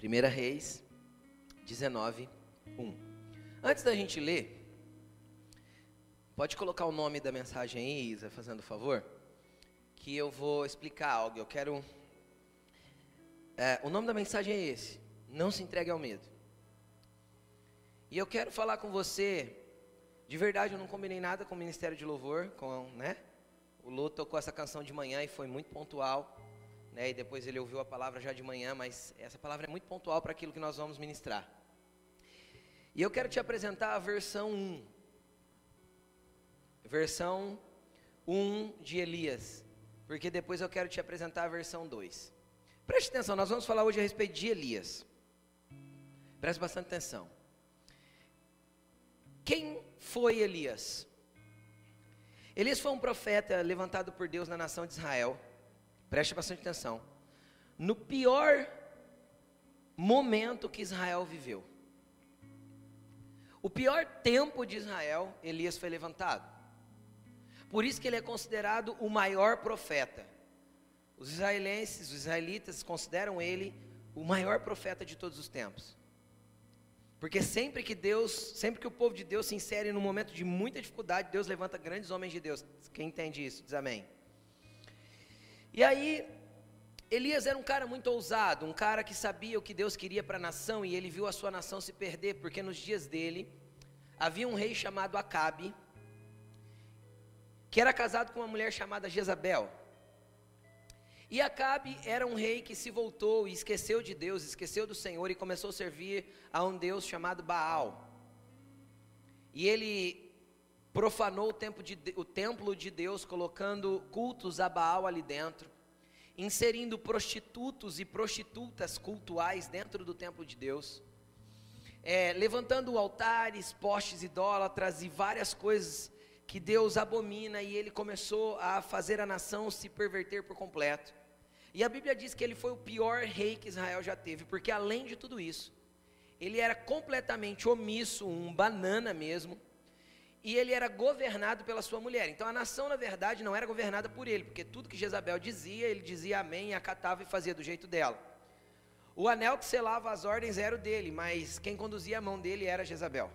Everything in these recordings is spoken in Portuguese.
1 Reis 19, 1. Antes da gente ler, pode colocar o nome da mensagem aí, Isa, fazendo favor? Que eu vou explicar algo. Eu quero. É, o nome da mensagem é esse: Não se entregue ao medo. E eu quero falar com você. De verdade, eu não combinei nada com o Ministério de Louvor, com, né? O Lô tocou essa canção de manhã e foi muito pontual né, e depois ele ouviu a palavra já de manhã, mas essa palavra é muito pontual para aquilo que nós vamos ministrar. E eu quero te apresentar a versão 1. Versão 1 de Elias, porque depois eu quero te apresentar a versão 2. Preste atenção, nós vamos falar hoje a respeito de Elias. Preste bastante atenção. Quem foi Elias? Elias foi um profeta levantado por Deus na nação de Israel Preste bastante atenção. No pior momento que Israel viveu, o pior tempo de Israel, Elias foi levantado. Por isso que ele é considerado o maior profeta. Os israelenses, os israelitas consideram ele o maior profeta de todos os tempos. Porque sempre que Deus, sempre que o povo de Deus se insere num momento de muita dificuldade, Deus levanta grandes homens de Deus. Quem entende isso? Diz amém. E aí, Elias era um cara muito ousado, um cara que sabia o que Deus queria para a nação e ele viu a sua nação se perder, porque nos dias dele havia um rei chamado Acabe, que era casado com uma mulher chamada Jezabel. E Acabe era um rei que se voltou e esqueceu de Deus, esqueceu do Senhor e começou a servir a um Deus chamado Baal. E ele profanou o, de, o templo de Deus, colocando cultos a Baal ali dentro, inserindo prostitutos e prostitutas cultuais dentro do templo de Deus, é, levantando altares, postes idólatras e várias coisas que Deus abomina, e ele começou a fazer a nação se perverter por completo. E a Bíblia diz que ele foi o pior rei que Israel já teve, porque além de tudo isso, ele era completamente omisso, um banana mesmo, e ele era governado pela sua mulher. Então a nação, na verdade, não era governada por ele, porque tudo que Jezabel dizia, ele dizia amém, acatava e fazia do jeito dela. O anel que selava as ordens era o dele, mas quem conduzia a mão dele era Jezabel.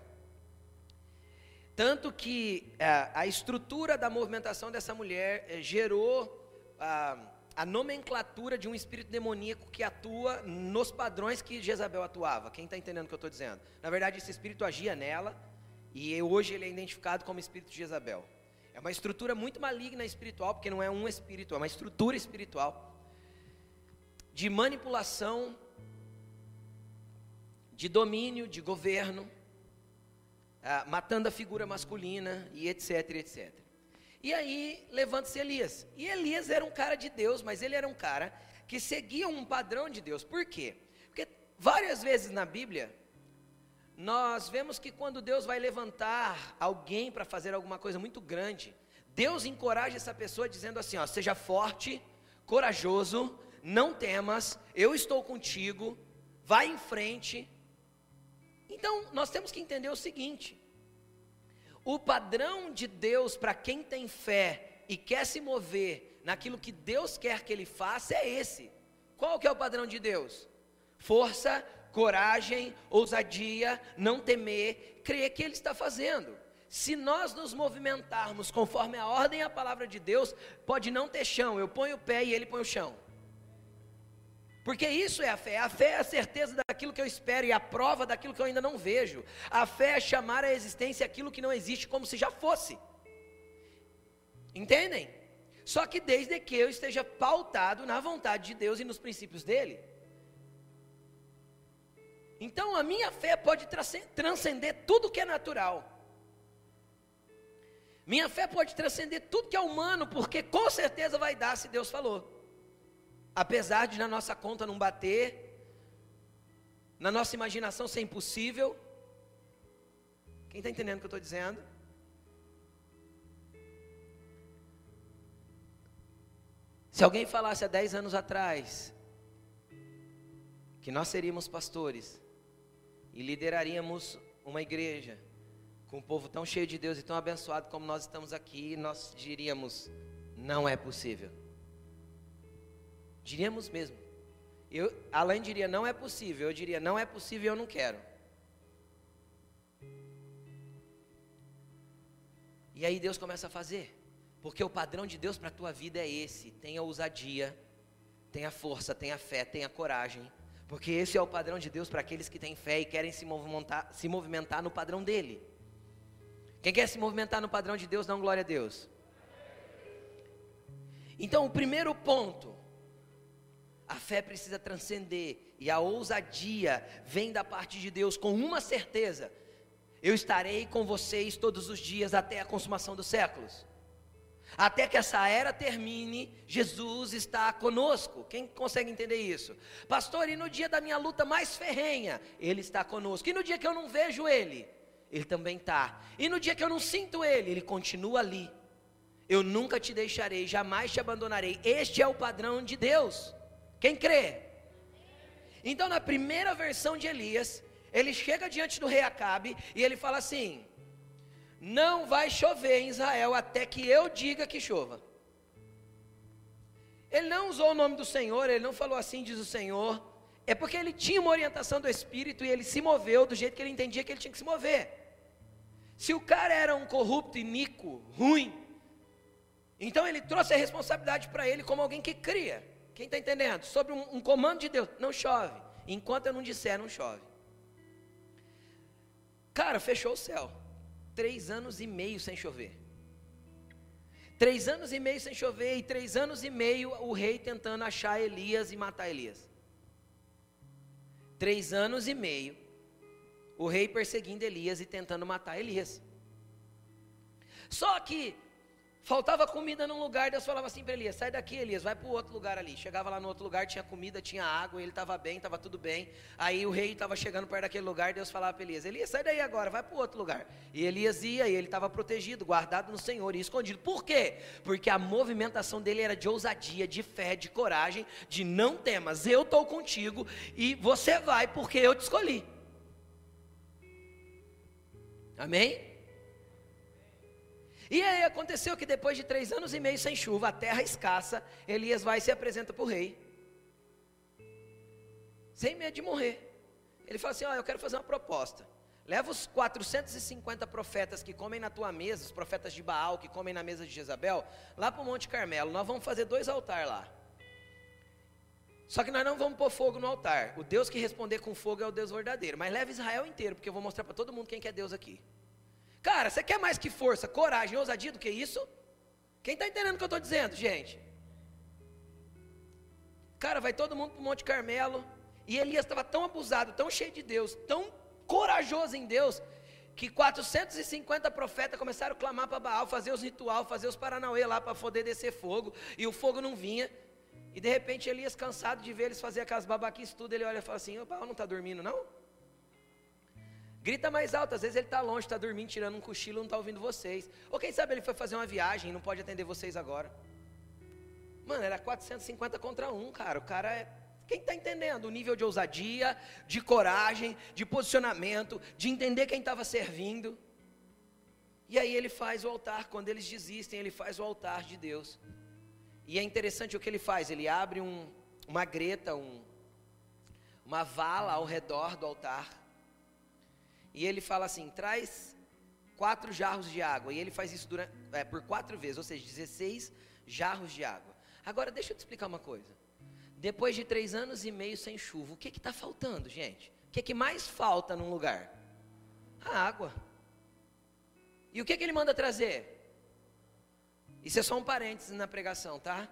Tanto que a, a estrutura da movimentação dessa mulher eh, gerou a, a nomenclatura de um espírito demoníaco que atua nos padrões que Jezabel atuava. Quem está entendendo o que eu estou dizendo? Na verdade, esse espírito agia nela e hoje ele é identificado como espírito de Jezabel. É uma estrutura muito maligna espiritual, porque não é um espírito, é uma estrutura espiritual de manipulação, de domínio, de governo, ah, matando a figura masculina e etc, etc. E aí levanta-se Elias. E Elias era um cara de Deus, mas ele era um cara que seguia um padrão de Deus. Por quê? Porque várias vezes na Bíblia nós vemos que quando Deus vai levantar alguém para fazer alguma coisa muito grande, Deus encoraja essa pessoa dizendo assim: ó, seja forte, corajoso, não temas, eu estou contigo, vai em frente. Então, nós temos que entender o seguinte: o padrão de Deus para quem tem fé e quer se mover naquilo que Deus quer que ele faça é esse. Qual que é o padrão de Deus? Força, coragem, ousadia, não temer, crer que Ele está fazendo. Se nós nos movimentarmos conforme a ordem e a palavra de Deus, pode não ter chão, eu ponho o pé e Ele põe o chão. Porque isso é a fé. A fé é a certeza daquilo que eu espero e a prova daquilo que eu ainda não vejo. A fé é chamar à existência aquilo que não existe como se já fosse. Entendem? Só que desde que eu esteja pautado na vontade de Deus e nos princípios dele. Então a minha fé pode transcender tudo que é natural. Minha fé pode transcender tudo que é humano, porque com certeza vai dar se Deus falou. Apesar de na nossa conta não bater, na nossa imaginação ser impossível. Quem está entendendo o que eu estou dizendo? Se alguém falasse há 10 anos atrás que nós seríamos pastores, e lideraríamos uma igreja com um povo tão cheio de Deus e tão abençoado como nós estamos aqui, nós diríamos: não é possível. Diríamos mesmo. Eu, Alain diria, não é possível. Eu diria, não é possível, eu não quero. E aí Deus começa a fazer. Porque o padrão de Deus para a tua vida é esse: tenha ousadia, tenha força, tenha fé, tenha coragem. Porque esse é o padrão de Deus para aqueles que têm fé e querem se movimentar, se movimentar no padrão dele. Quem quer se movimentar no padrão de Deus, dá um glória a Deus. Então, o primeiro ponto, a fé precisa transcender e a ousadia vem da parte de Deus com uma certeza: eu estarei com vocês todos os dias até a consumação dos séculos. Até que essa era termine, Jesus está conosco. Quem consegue entender isso? Pastor, e no dia da minha luta mais ferrenha, Ele está conosco. E no dia que eu não vejo Ele, Ele também está. E no dia que eu não sinto Ele, Ele continua ali. Eu nunca te deixarei, jamais te abandonarei. Este é o padrão de Deus. Quem crê? Então, na primeira versão de Elias, ele chega diante do rei Acabe e ele fala assim: não vai chover em Israel até que eu diga que chova. Ele não usou o nome do Senhor, ele não falou assim, diz o Senhor. É porque ele tinha uma orientação do Espírito e ele se moveu do jeito que ele entendia que ele tinha que se mover. Se o cara era um corrupto, iníquo, ruim, então ele trouxe a responsabilidade para ele como alguém que cria. Quem está entendendo? Sobre um, um comando de Deus: não chove. Enquanto eu não disser, não chove. Cara, fechou o céu. Três anos e meio sem chover. Três anos e meio sem chover, e três anos e meio o rei tentando achar Elias e matar Elias. Três anos e meio o rei perseguindo Elias e tentando matar Elias. Só que Faltava comida num lugar, Deus falava assim para Elias: sai daqui, Elias, vai para o outro lugar ali. Chegava lá no outro lugar, tinha comida, tinha água, ele estava bem, estava tudo bem. Aí o rei estava chegando perto daquele lugar, Deus falava para Elias: Elias, sai daí agora, vai para o outro lugar. E Elias ia, e ele estava protegido, guardado no Senhor e escondido. Por quê? Porque a movimentação dele era de ousadia, de fé, de coragem, de não temas, eu estou contigo e você vai porque eu te escolhi. Amém? E aí aconteceu que depois de três anos e meio sem chuva, a terra escassa, Elias vai e se apresenta para o rei. Sem medo de morrer. Ele fala assim: Ó, eu quero fazer uma proposta. Leva os 450 profetas que comem na tua mesa, os profetas de Baal que comem na mesa de Jezabel, lá para o Monte Carmelo. Nós vamos fazer dois altares lá. Só que nós não vamos pôr fogo no altar. O Deus que responder com fogo é o Deus verdadeiro. Mas leva Israel inteiro, porque eu vou mostrar para todo mundo quem que é Deus aqui. Cara, você quer mais que força, coragem, ousadia do que isso? Quem está entendendo o que eu estou dizendo, gente? Cara, vai todo mundo para o Monte Carmelo. E Elias estava tão abusado, tão cheio de Deus, tão corajoso em Deus, que 450 profetas começaram a clamar para Baal, fazer os rituais, fazer os paranauê lá para poder descer fogo, e o fogo não vinha. E de repente Elias, cansado de ver eles fazer aquelas babaquices tudo, ele olha e fala assim: o Baal não está dormindo, não? Grita mais alto, às vezes ele está longe, está dormindo, tirando um cochilo, não está ouvindo vocês. Ou quem sabe ele foi fazer uma viagem e não pode atender vocês agora. Mano, era 450 contra 1, cara. O cara é. Quem está entendendo? O nível de ousadia, de coragem, de posicionamento, de entender quem estava servindo. E aí ele faz o altar, quando eles desistem, ele faz o altar de Deus. E é interessante o que ele faz, ele abre um, uma greta, um, uma vala ao redor do altar e ele fala assim: traz quatro jarros de água. E ele faz isso durante, é, por quatro vezes, ou seja, 16 jarros de água. Agora, deixa eu te explicar uma coisa. Depois de três anos e meio sem chuva, o que está faltando, gente? O que, que mais falta num lugar? A água. E o que, que ele manda trazer? Isso é só um parênteses na pregação, tá?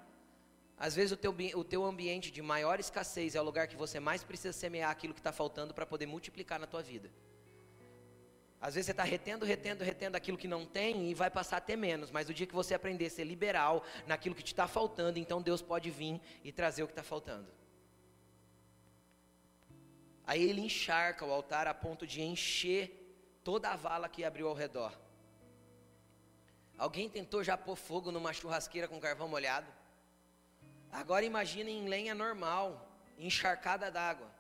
Às vezes o teu, o teu ambiente de maior escassez é o lugar que você mais precisa semear aquilo que está faltando para poder multiplicar na tua vida. Às vezes você está retendo, retendo, retendo aquilo que não tem e vai passar até menos. Mas o dia que você aprender a ser liberal naquilo que te está faltando, então Deus pode vir e trazer o que está faltando. Aí ele encharca o altar a ponto de encher toda a vala que abriu ao redor. Alguém tentou já pôr fogo numa churrasqueira com carvão molhado? Agora imagine em lenha normal, encharcada d'água.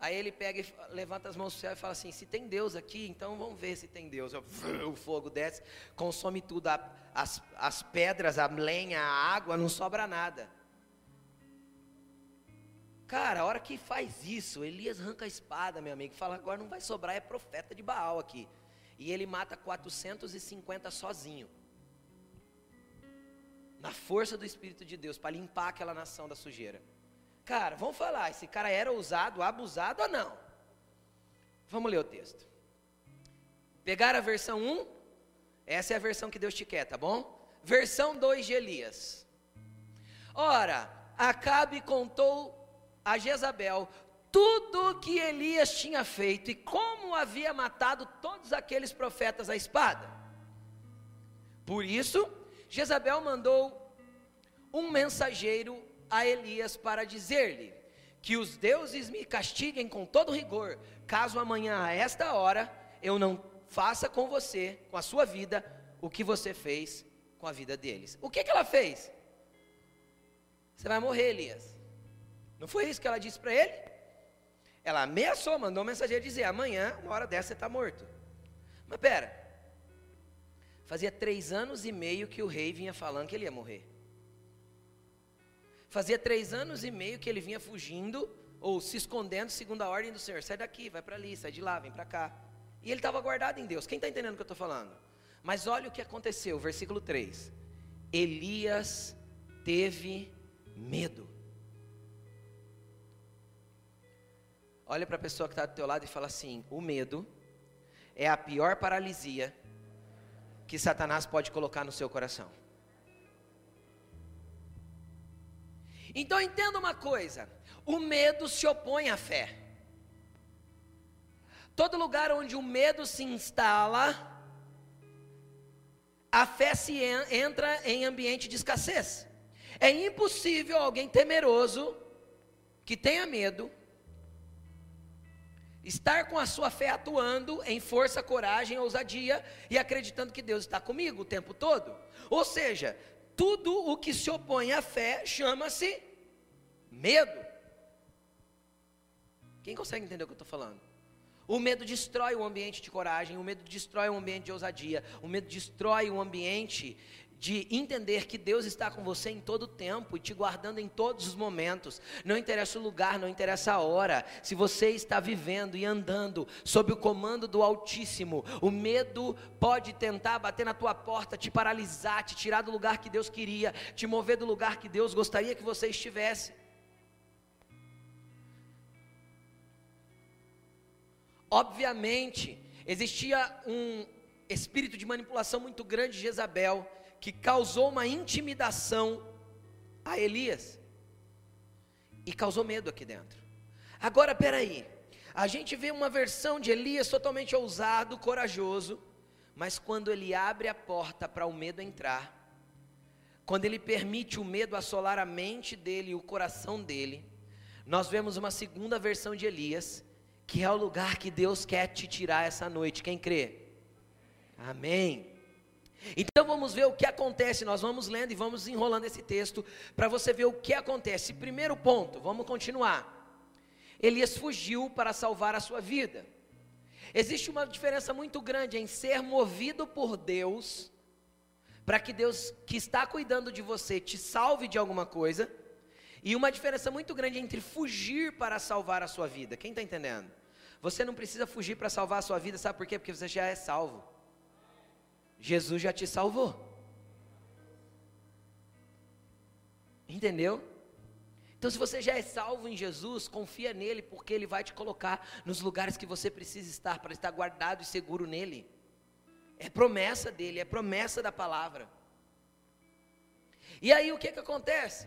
Aí ele pega e levanta as mãos ao céu e fala assim: se tem Deus aqui, então vamos ver se tem Deus. O fogo desce, consome tudo, as, as pedras, a lenha, a água, não sobra nada. Cara, a hora que faz isso, Elias arranca a espada, meu amigo, fala: agora não vai sobrar, é profeta de Baal aqui. E ele mata 450 sozinho. Na força do Espírito de Deus, para limpar aquela nação da sujeira. Cara, vamos falar, esse cara era ousado, abusado ou não? Vamos ler o texto. Pegar a versão 1, essa é a versão que Deus te quer, tá bom? Versão 2 de Elias. Ora, Acabe contou a Jezabel tudo o que Elias tinha feito e como havia matado todos aqueles profetas à espada. Por isso, Jezabel mandou um mensageiro a Elias para dizer-lhe: Que os deuses me castiguem com todo rigor, caso amanhã a esta hora eu não faça com você, com a sua vida, o que você fez com a vida deles. O que, que ela fez? Você vai morrer, Elias. Não foi isso que ela disse para ele? Ela ameaçou, mandou um mensageiro dizer: amanhã, uma hora dessa, você está morto. Mas pera, fazia três anos e meio que o rei vinha falando que ele ia morrer. Fazia três anos e meio que ele vinha fugindo ou se escondendo segundo a ordem do Senhor. Sai daqui, vai para ali, sai de lá, vem para cá. E ele estava guardado em Deus. Quem está entendendo o que eu estou falando? Mas olha o que aconteceu, versículo 3. Elias teve medo. Olha para a pessoa que está do teu lado e fala assim: o medo é a pior paralisia que Satanás pode colocar no seu coração. Então entenda uma coisa: o medo se opõe à fé. Todo lugar onde o medo se instala, a fé se entra em ambiente de escassez. É impossível alguém temeroso, que tenha medo, estar com a sua fé atuando em força, coragem, ousadia e acreditando que Deus está comigo o tempo todo. Ou seja, tudo o que se opõe à fé chama-se medo. Quem consegue entender o que eu estou falando? O medo destrói o ambiente de coragem, o medo destrói o ambiente de ousadia, o medo destrói o ambiente de entender que Deus está com você em todo o tempo e te guardando em todos os momentos. Não interessa o lugar, não interessa a hora. Se você está vivendo e andando sob o comando do Altíssimo, o medo pode tentar bater na tua porta, te paralisar, te tirar do lugar que Deus queria, te mover do lugar que Deus gostaria que você estivesse. Obviamente, existia um espírito de manipulação muito grande de Jezabel, que causou uma intimidação a Elias e causou medo aqui dentro. Agora, peraí, a gente vê uma versão de Elias totalmente ousado, corajoso, mas quando ele abre a porta para o medo entrar, quando ele permite o medo assolar a mente dele e o coração dele, nós vemos uma segunda versão de Elias que é o lugar que Deus quer te tirar essa noite. Quem crê? Amém. Então vamos ver o que acontece. Nós vamos lendo e vamos enrolando esse texto para você ver o que acontece. Primeiro ponto, vamos continuar. Elias fugiu para salvar a sua vida. Existe uma diferença muito grande em ser movido por Deus, para que Deus que está cuidando de você te salve de alguma coisa, e uma diferença muito grande entre fugir para salvar a sua vida. Quem está entendendo? Você não precisa fugir para salvar a sua vida, sabe por quê? Porque você já é salvo. Jesus já te salvou. Entendeu? Então, se você já é salvo em Jesus, confia nele, porque ele vai te colocar nos lugares que você precisa estar, para estar guardado e seguro nele. É promessa dele, é promessa da palavra. E aí o que, que acontece?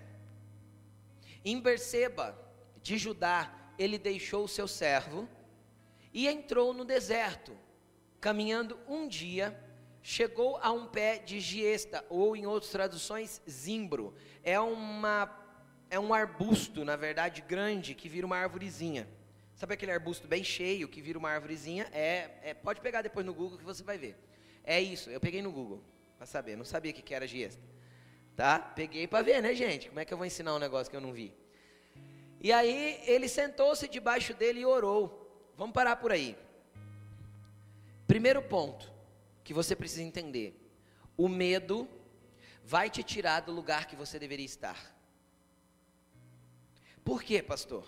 Em Berseba de Judá, ele deixou o seu servo e entrou no deserto. Caminhando um dia, chegou a um pé de giesta, ou em outras traduções, zimbro. É, uma, é um arbusto, na verdade, grande, que vira uma árvorezinha. Sabe aquele arbusto bem cheio que vira uma árvorezinha? É, é, pode pegar depois no Google que você vai ver. É isso, eu peguei no Google, para saber, não sabia o que era giesta. Tá? Peguei para ver, né, gente? Como é que eu vou ensinar um negócio que eu não vi? E aí ele sentou-se debaixo dele e orou. Vamos parar por aí. Primeiro ponto que você precisa entender: o medo vai te tirar do lugar que você deveria estar. Por quê, pastor?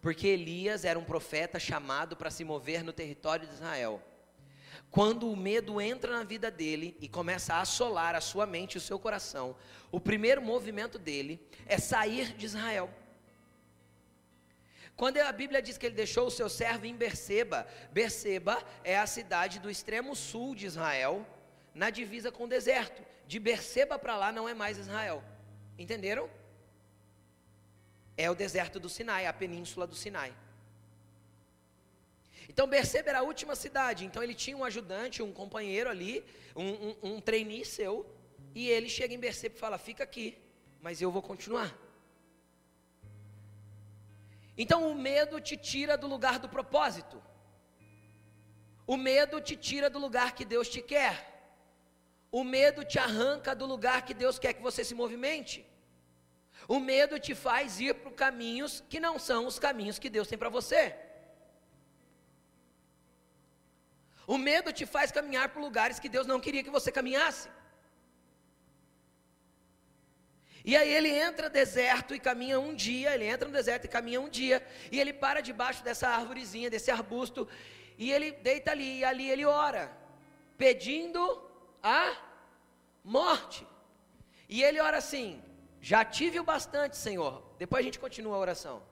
Porque Elias era um profeta chamado para se mover no território de Israel. Quando o medo entra na vida dele e começa a assolar a sua mente e o seu coração, o primeiro movimento dele é sair de Israel. Quando a Bíblia diz que ele deixou o seu servo em Berseba, Berseba é a cidade do extremo sul de Israel, na divisa com o deserto. De Berseba para lá não é mais Israel. Entenderam? É o deserto do Sinai, a península do Sinai. Então Berseba era a última cidade. Então ele tinha um ajudante, um companheiro ali, um, um, um trainee seu, e ele chega em Berseba e fala: Fica aqui, mas eu vou continuar. Então o medo te tira do lugar do propósito. O medo te tira do lugar que Deus te quer. O medo te arranca do lugar que Deus quer que você se movimente. O medo te faz ir para caminhos que não são os caminhos que Deus tem para você. O medo te faz caminhar por lugares que Deus não queria que você caminhasse. E aí ele entra deserto e caminha um dia, ele entra no deserto e caminha um dia, e ele para debaixo dessa árvorezinha, desse arbusto, e ele deita ali, e ali ele ora, pedindo a morte. E ele ora assim: Já tive o bastante, Senhor. Depois a gente continua a oração.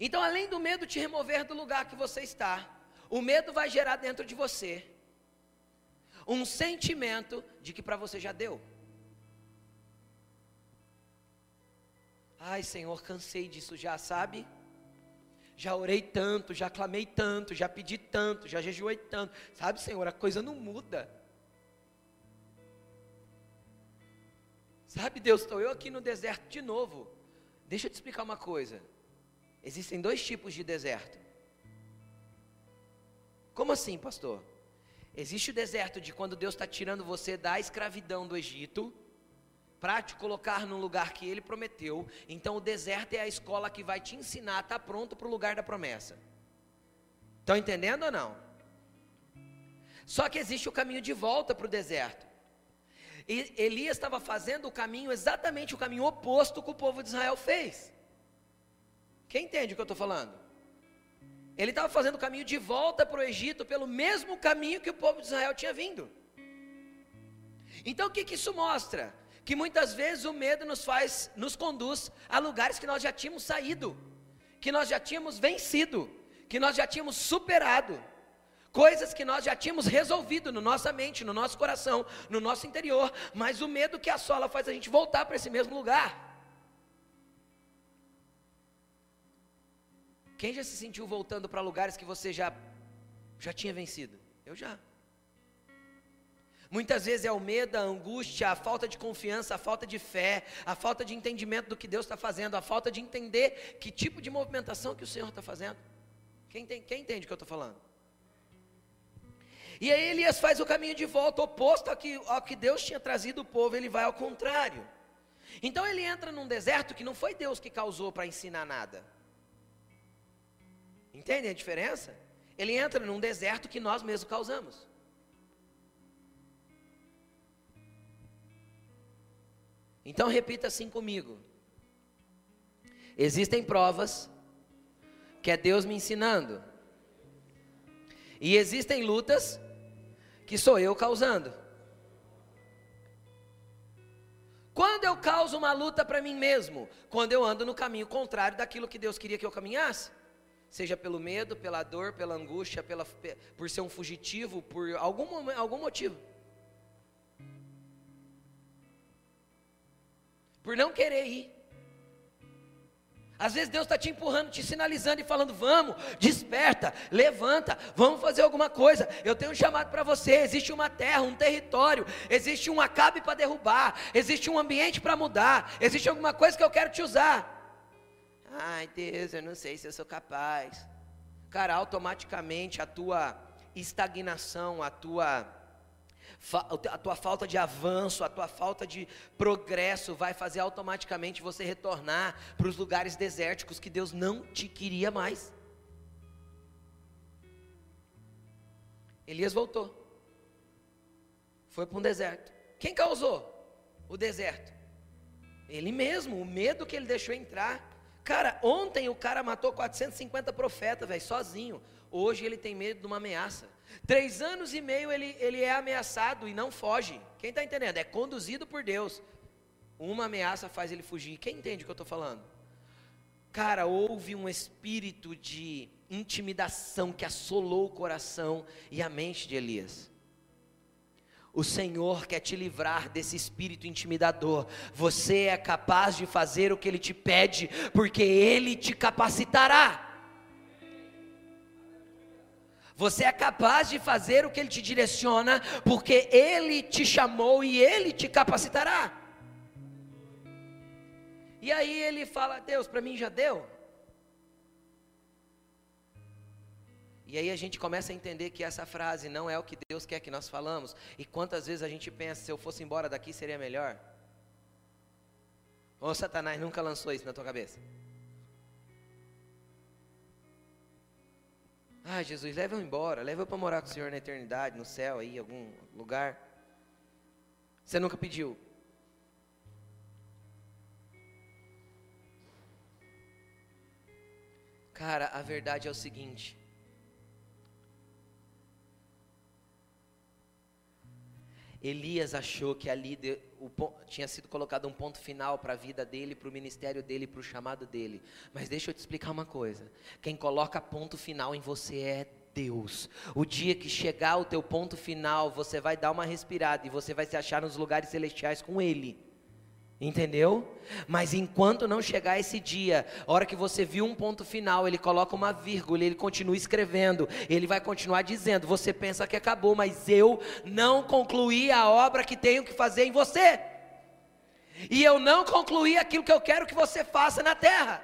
Então, além do medo te remover do lugar que você está, o medo vai gerar dentro de você um sentimento de que para você já deu. Ai, Senhor, cansei disso já, sabe? Já orei tanto, já clamei tanto, já pedi tanto, já jejuei tanto. Sabe, Senhor, a coisa não muda. Sabe, Deus, estou eu aqui no deserto de novo. Deixa eu te explicar uma coisa. Existem dois tipos de deserto. Como assim, pastor? Existe o deserto de quando Deus está tirando você da escravidão do Egito para te colocar num lugar que Ele prometeu. Então o deserto é a escola que vai te ensinar a estar tá pronto para o lugar da promessa. Estão entendendo ou não? Só que existe o caminho de volta para o deserto. E Elias estava fazendo o caminho, exatamente o caminho oposto que o povo de Israel fez. Quem entende o que eu estou falando? Ele estava fazendo o caminho de volta para o Egito pelo mesmo caminho que o povo de Israel tinha vindo. Então o que, que isso mostra? Que muitas vezes o medo nos faz, nos conduz a lugares que nós já tínhamos saído, que nós já tínhamos vencido, que nós já tínhamos superado, coisas que nós já tínhamos resolvido na nossa mente, no nosso coração, no nosso interior, mas o medo que assola faz a gente voltar para esse mesmo lugar. Quem já se sentiu voltando para lugares que você já já tinha vencido? Eu já. Muitas vezes é o medo, a angústia, a falta de confiança, a falta de fé, a falta de entendimento do que Deus está fazendo, a falta de entender que tipo de movimentação que o Senhor está fazendo. Quem, tem, quem entende o que eu estou falando? E aí Elias faz o caminho de volta, oposto ao que, ao que Deus tinha trazido o povo, ele vai ao contrário. Então ele entra num deserto que não foi Deus que causou para ensinar nada. Entende a diferença? Ele entra num deserto que nós mesmos causamos. Então repita assim comigo. Existem provas que é Deus me ensinando. E existem lutas que sou eu causando. Quando eu causo uma luta para mim mesmo? Quando eu ando no caminho contrário daquilo que Deus queria que eu caminhasse seja pelo medo, pela dor, pela angústia, pela, por ser um fugitivo, por algum, algum motivo. Por não querer ir. Às vezes Deus está te empurrando, te sinalizando e falando: vamos, desperta, levanta, vamos fazer alguma coisa. Eu tenho um chamado para você. Existe uma terra, um território, existe um acabe para derrubar, existe um ambiente para mudar, existe alguma coisa que eu quero te usar. Ai, Deus, eu não sei se eu sou capaz. Cara, automaticamente a tua estagnação, a tua a tua falta de avanço, a tua falta de progresso vai fazer automaticamente você retornar para os lugares desérticos que Deus não te queria mais. Elias voltou. Foi para um deserto. Quem causou o deserto? Ele mesmo, o medo que ele deixou entrar. Cara, ontem o cara matou 450 profetas, velho, sozinho. Hoje ele tem medo de uma ameaça. Três anos e meio ele, ele é ameaçado e não foge. Quem está entendendo? É conduzido por Deus. Uma ameaça faz ele fugir. Quem entende o que eu estou falando? Cara, houve um espírito de intimidação que assolou o coração e a mente de Elias. O Senhor quer te livrar desse espírito intimidador. Você é capaz de fazer o que Ele te pede, porque Ele te capacitará. Você é capaz de fazer o que Ele te direciona, porque Ele te chamou e Ele te capacitará. E aí ele fala: Deus, para mim já deu. E aí a gente começa a entender que essa frase não é o que Deus quer que nós falamos. E quantas vezes a gente pensa, se eu fosse embora daqui seria melhor? Ou Satanás nunca lançou isso na tua cabeça? Ah, Jesus, leva eu embora, leva eu para morar com o Senhor na eternidade, no céu aí, em algum lugar. Você nunca pediu? Cara, a verdade é o seguinte: Elias achou que ali de, o, tinha sido colocado um ponto final para a vida dele, para o ministério dele, para o chamado dele. Mas deixa eu te explicar uma coisa: quem coloca ponto final em você é Deus. O dia que chegar o teu ponto final, você vai dar uma respirada e você vai se achar nos lugares celestiais com Ele. Entendeu? Mas enquanto não chegar esse dia, a hora que você viu um ponto final, ele coloca uma vírgula, ele continua escrevendo, ele vai continuar dizendo: Você pensa que acabou, mas eu não concluí a obra que tenho que fazer em você, e eu não concluí aquilo que eu quero que você faça na terra,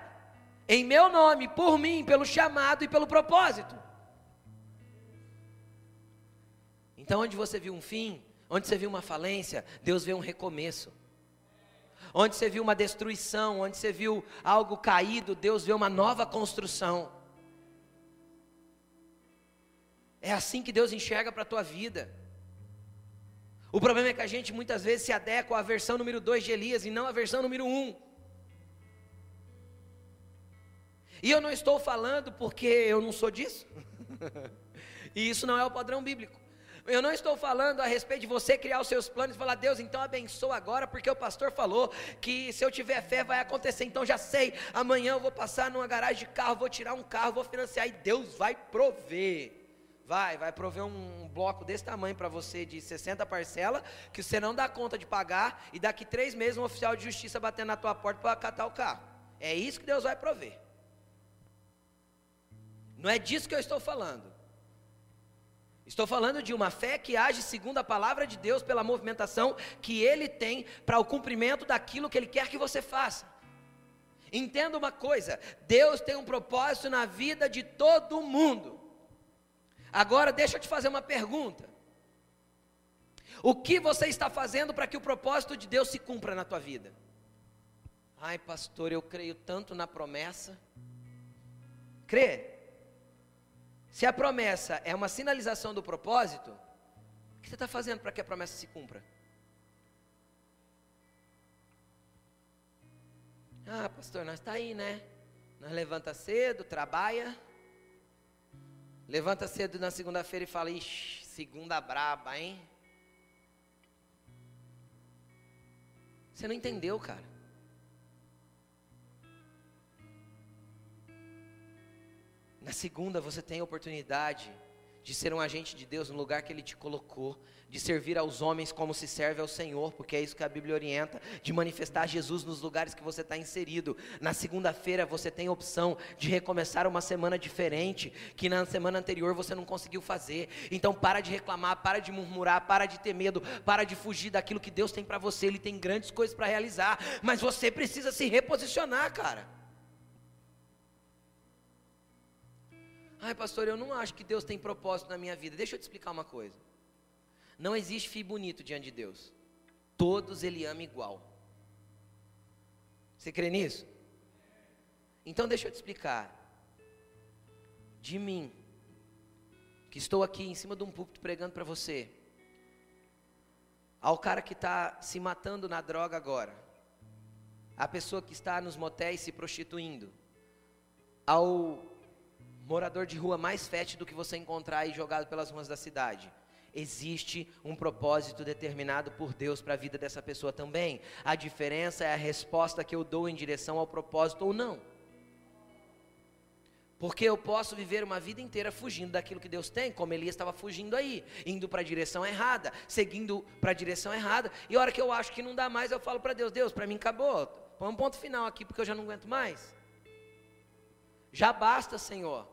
em meu nome, por mim, pelo chamado e pelo propósito. Então, onde você viu um fim, onde você viu uma falência, Deus vê um recomeço onde você viu uma destruição, onde você viu algo caído, Deus vê uma nova construção. É assim que Deus enxerga para a tua vida. O problema é que a gente muitas vezes se adequa à versão número 2 de Elias e não à versão número 1. Um. E eu não estou falando porque eu não sou disso. e isso não é o padrão bíblico. Eu não estou falando a respeito de você criar os seus planos e falar, Deus, então abençoa agora, porque o pastor falou que se eu tiver fé vai acontecer. Então já sei, amanhã eu vou passar numa garagem de carro, vou tirar um carro, vou financiar e Deus vai prover. Vai, vai prover um bloco desse tamanho para você de 60 parcelas, que você não dá conta de pagar, e daqui três meses um oficial de justiça batendo na tua porta para catar o carro. É isso que Deus vai prover. Não é disso que eu estou falando. Estou falando de uma fé que age segundo a palavra de Deus pela movimentação que Ele tem para o cumprimento daquilo que Ele quer que você faça. Entenda uma coisa: Deus tem um propósito na vida de todo mundo. Agora, deixa eu te fazer uma pergunta. O que você está fazendo para que o propósito de Deus se cumpra na tua vida? Ai, pastor, eu creio tanto na promessa. Crê? Se a promessa é uma sinalização do propósito, o que você está fazendo para que a promessa se cumpra? Ah, pastor, nós está aí, né? Nós levanta cedo, trabalha. Levanta cedo na segunda-feira e fala, ixi, segunda braba, hein? Você não entendeu, cara. Na segunda, você tem a oportunidade de ser um agente de Deus no lugar que Ele te colocou, de servir aos homens como se serve ao Senhor, porque é isso que a Bíblia orienta, de manifestar Jesus nos lugares que você está inserido. Na segunda-feira você tem a opção de recomeçar uma semana diferente, que na semana anterior você não conseguiu fazer. Então para de reclamar, para de murmurar, para de ter medo, para de fugir daquilo que Deus tem para você. Ele tem grandes coisas para realizar, mas você precisa se reposicionar, cara. Ai, pastor, eu não acho que Deus tem propósito na minha vida. Deixa eu te explicar uma coisa. Não existe filho bonito diante de Deus. Todos Ele ama igual. Você crê nisso? Então deixa eu te explicar. De mim, que estou aqui em cima de um púlpito pregando para você, ao cara que está se matando na droga agora, a pessoa que está nos motéis se prostituindo, ao morador de rua mais fétido que você encontrar aí jogado pelas ruas da cidade. Existe um propósito determinado por Deus para a vida dessa pessoa também. A diferença é a resposta que eu dou em direção ao propósito ou não. Porque eu posso viver uma vida inteira fugindo daquilo que Deus tem, como Elias estava fugindo aí, indo para a direção errada, seguindo para a direção errada, e a hora que eu acho que não dá mais, eu falo para Deus: Deus, para mim acabou, põe um ponto final aqui, porque eu já não aguento mais. Já basta, Senhor,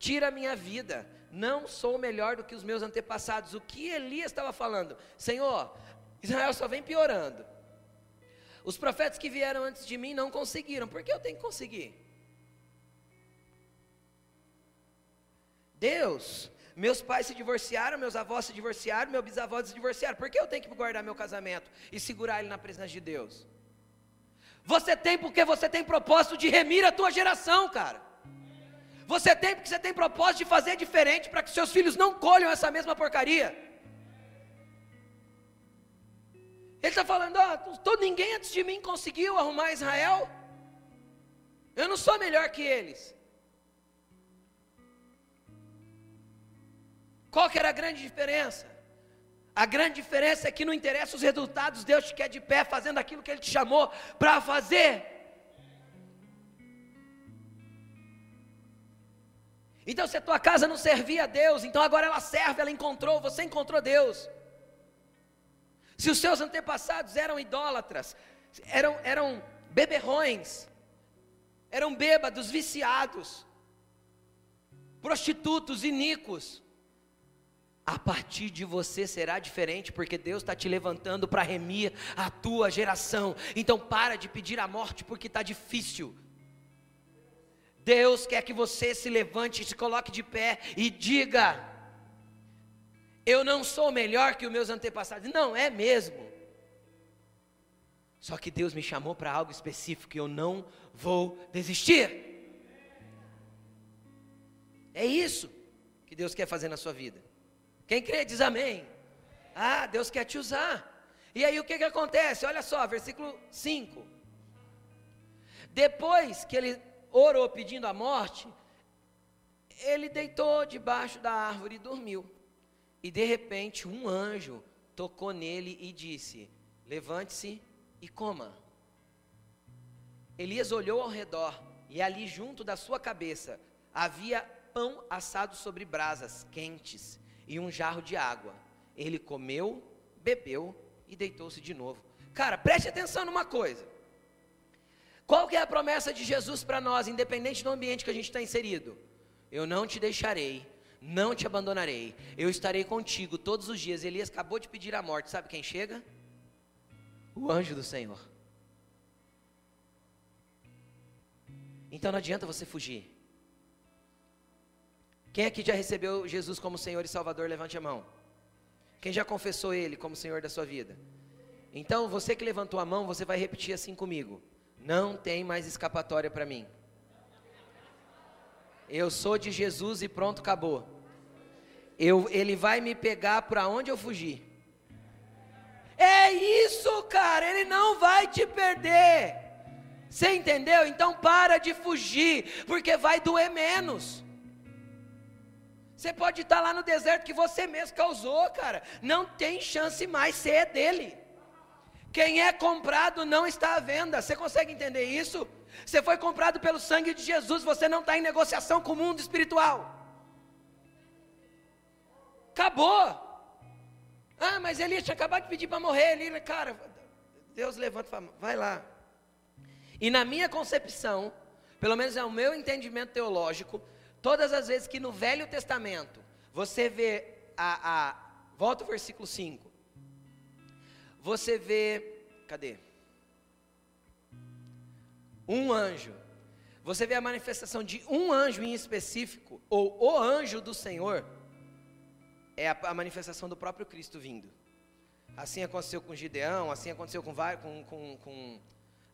tira a minha vida, não sou melhor do que os meus antepassados. O que Elias estava falando? Senhor, Israel só vem piorando. Os profetas que vieram antes de mim não conseguiram, por que eu tenho que conseguir? Deus, meus pais se divorciaram, meus avós se divorciaram, meus bisavós se divorciaram. Por que eu tenho que guardar meu casamento e segurar ele na presença de Deus? Você tem porque você tem propósito de remir a tua geração, cara. Você tem porque você tem propósito de fazer diferente para que seus filhos não colham essa mesma porcaria. Ele está falando, ó, todo, ninguém antes de mim conseguiu arrumar Israel. Eu não sou melhor que eles. Qual que era a grande diferença? A grande diferença é que não interessa os resultados, Deus te quer de pé fazendo aquilo que Ele te chamou para fazer. Então, se a tua casa não servia a Deus, então agora ela serve, ela encontrou, você encontrou Deus. Se os seus antepassados eram idólatras, eram, eram beberrões, eram bêbados, viciados, prostitutos, iníquos, a partir de você será diferente, porque Deus está te levantando para remir a tua geração. Então para de pedir a morte porque está difícil. Deus quer que você se levante, se coloque de pé e diga: Eu não sou melhor que os meus antepassados. Não é mesmo. Só que Deus me chamou para algo específico e eu não vou desistir. É isso que Deus quer fazer na sua vida. Quem crê diz amém. Ah, Deus quer te usar. E aí o que, que acontece? Olha só, versículo 5. Depois que ele orou pedindo a morte, ele deitou debaixo da árvore e dormiu. E de repente um anjo tocou nele e disse: Levante-se e coma. Elias olhou ao redor e ali junto da sua cabeça havia pão assado sobre brasas quentes e um jarro de água. Ele comeu, bebeu e deitou-se de novo. Cara, preste atenção numa coisa. Qual que é a promessa de Jesus para nós, independente do ambiente que a gente está inserido? Eu não te deixarei, não te abandonarei, eu estarei contigo todos os dias. Elias acabou de pedir a morte, sabe quem chega? O anjo do Senhor. Então não adianta você fugir. Quem aqui já recebeu Jesus como Senhor e Salvador? Levante a mão. Quem já confessou Ele como Senhor da sua vida? Então, você que levantou a mão, você vai repetir assim comigo: Não tem mais escapatória para mim. Eu sou de Jesus e pronto, acabou. Eu, ele vai me pegar para onde eu fugir. É isso, cara, ele não vai te perder. Você entendeu? Então para de fugir, porque vai doer menos. Você pode estar lá no deserto que você mesmo causou, cara. Não tem chance mais, ser é dele. Quem é comprado não está à venda. Você consegue entender isso? Você foi comprado pelo sangue de Jesus, você não está em negociação com o mundo espiritual. Acabou. Ah, mas Elias tinha acabado de pedir para morrer. Ele, cara, Deus levanta e fala, vai lá. E na minha concepção, pelo menos é o meu entendimento teológico, Todas as vezes que no Velho Testamento você vê a, a volta ao versículo 5. Você vê, cadê? Um anjo. Você vê a manifestação de um anjo em específico, ou o anjo do Senhor, é a, a manifestação do próprio Cristo vindo. Assim aconteceu com Gideão, assim aconteceu com, com, com, com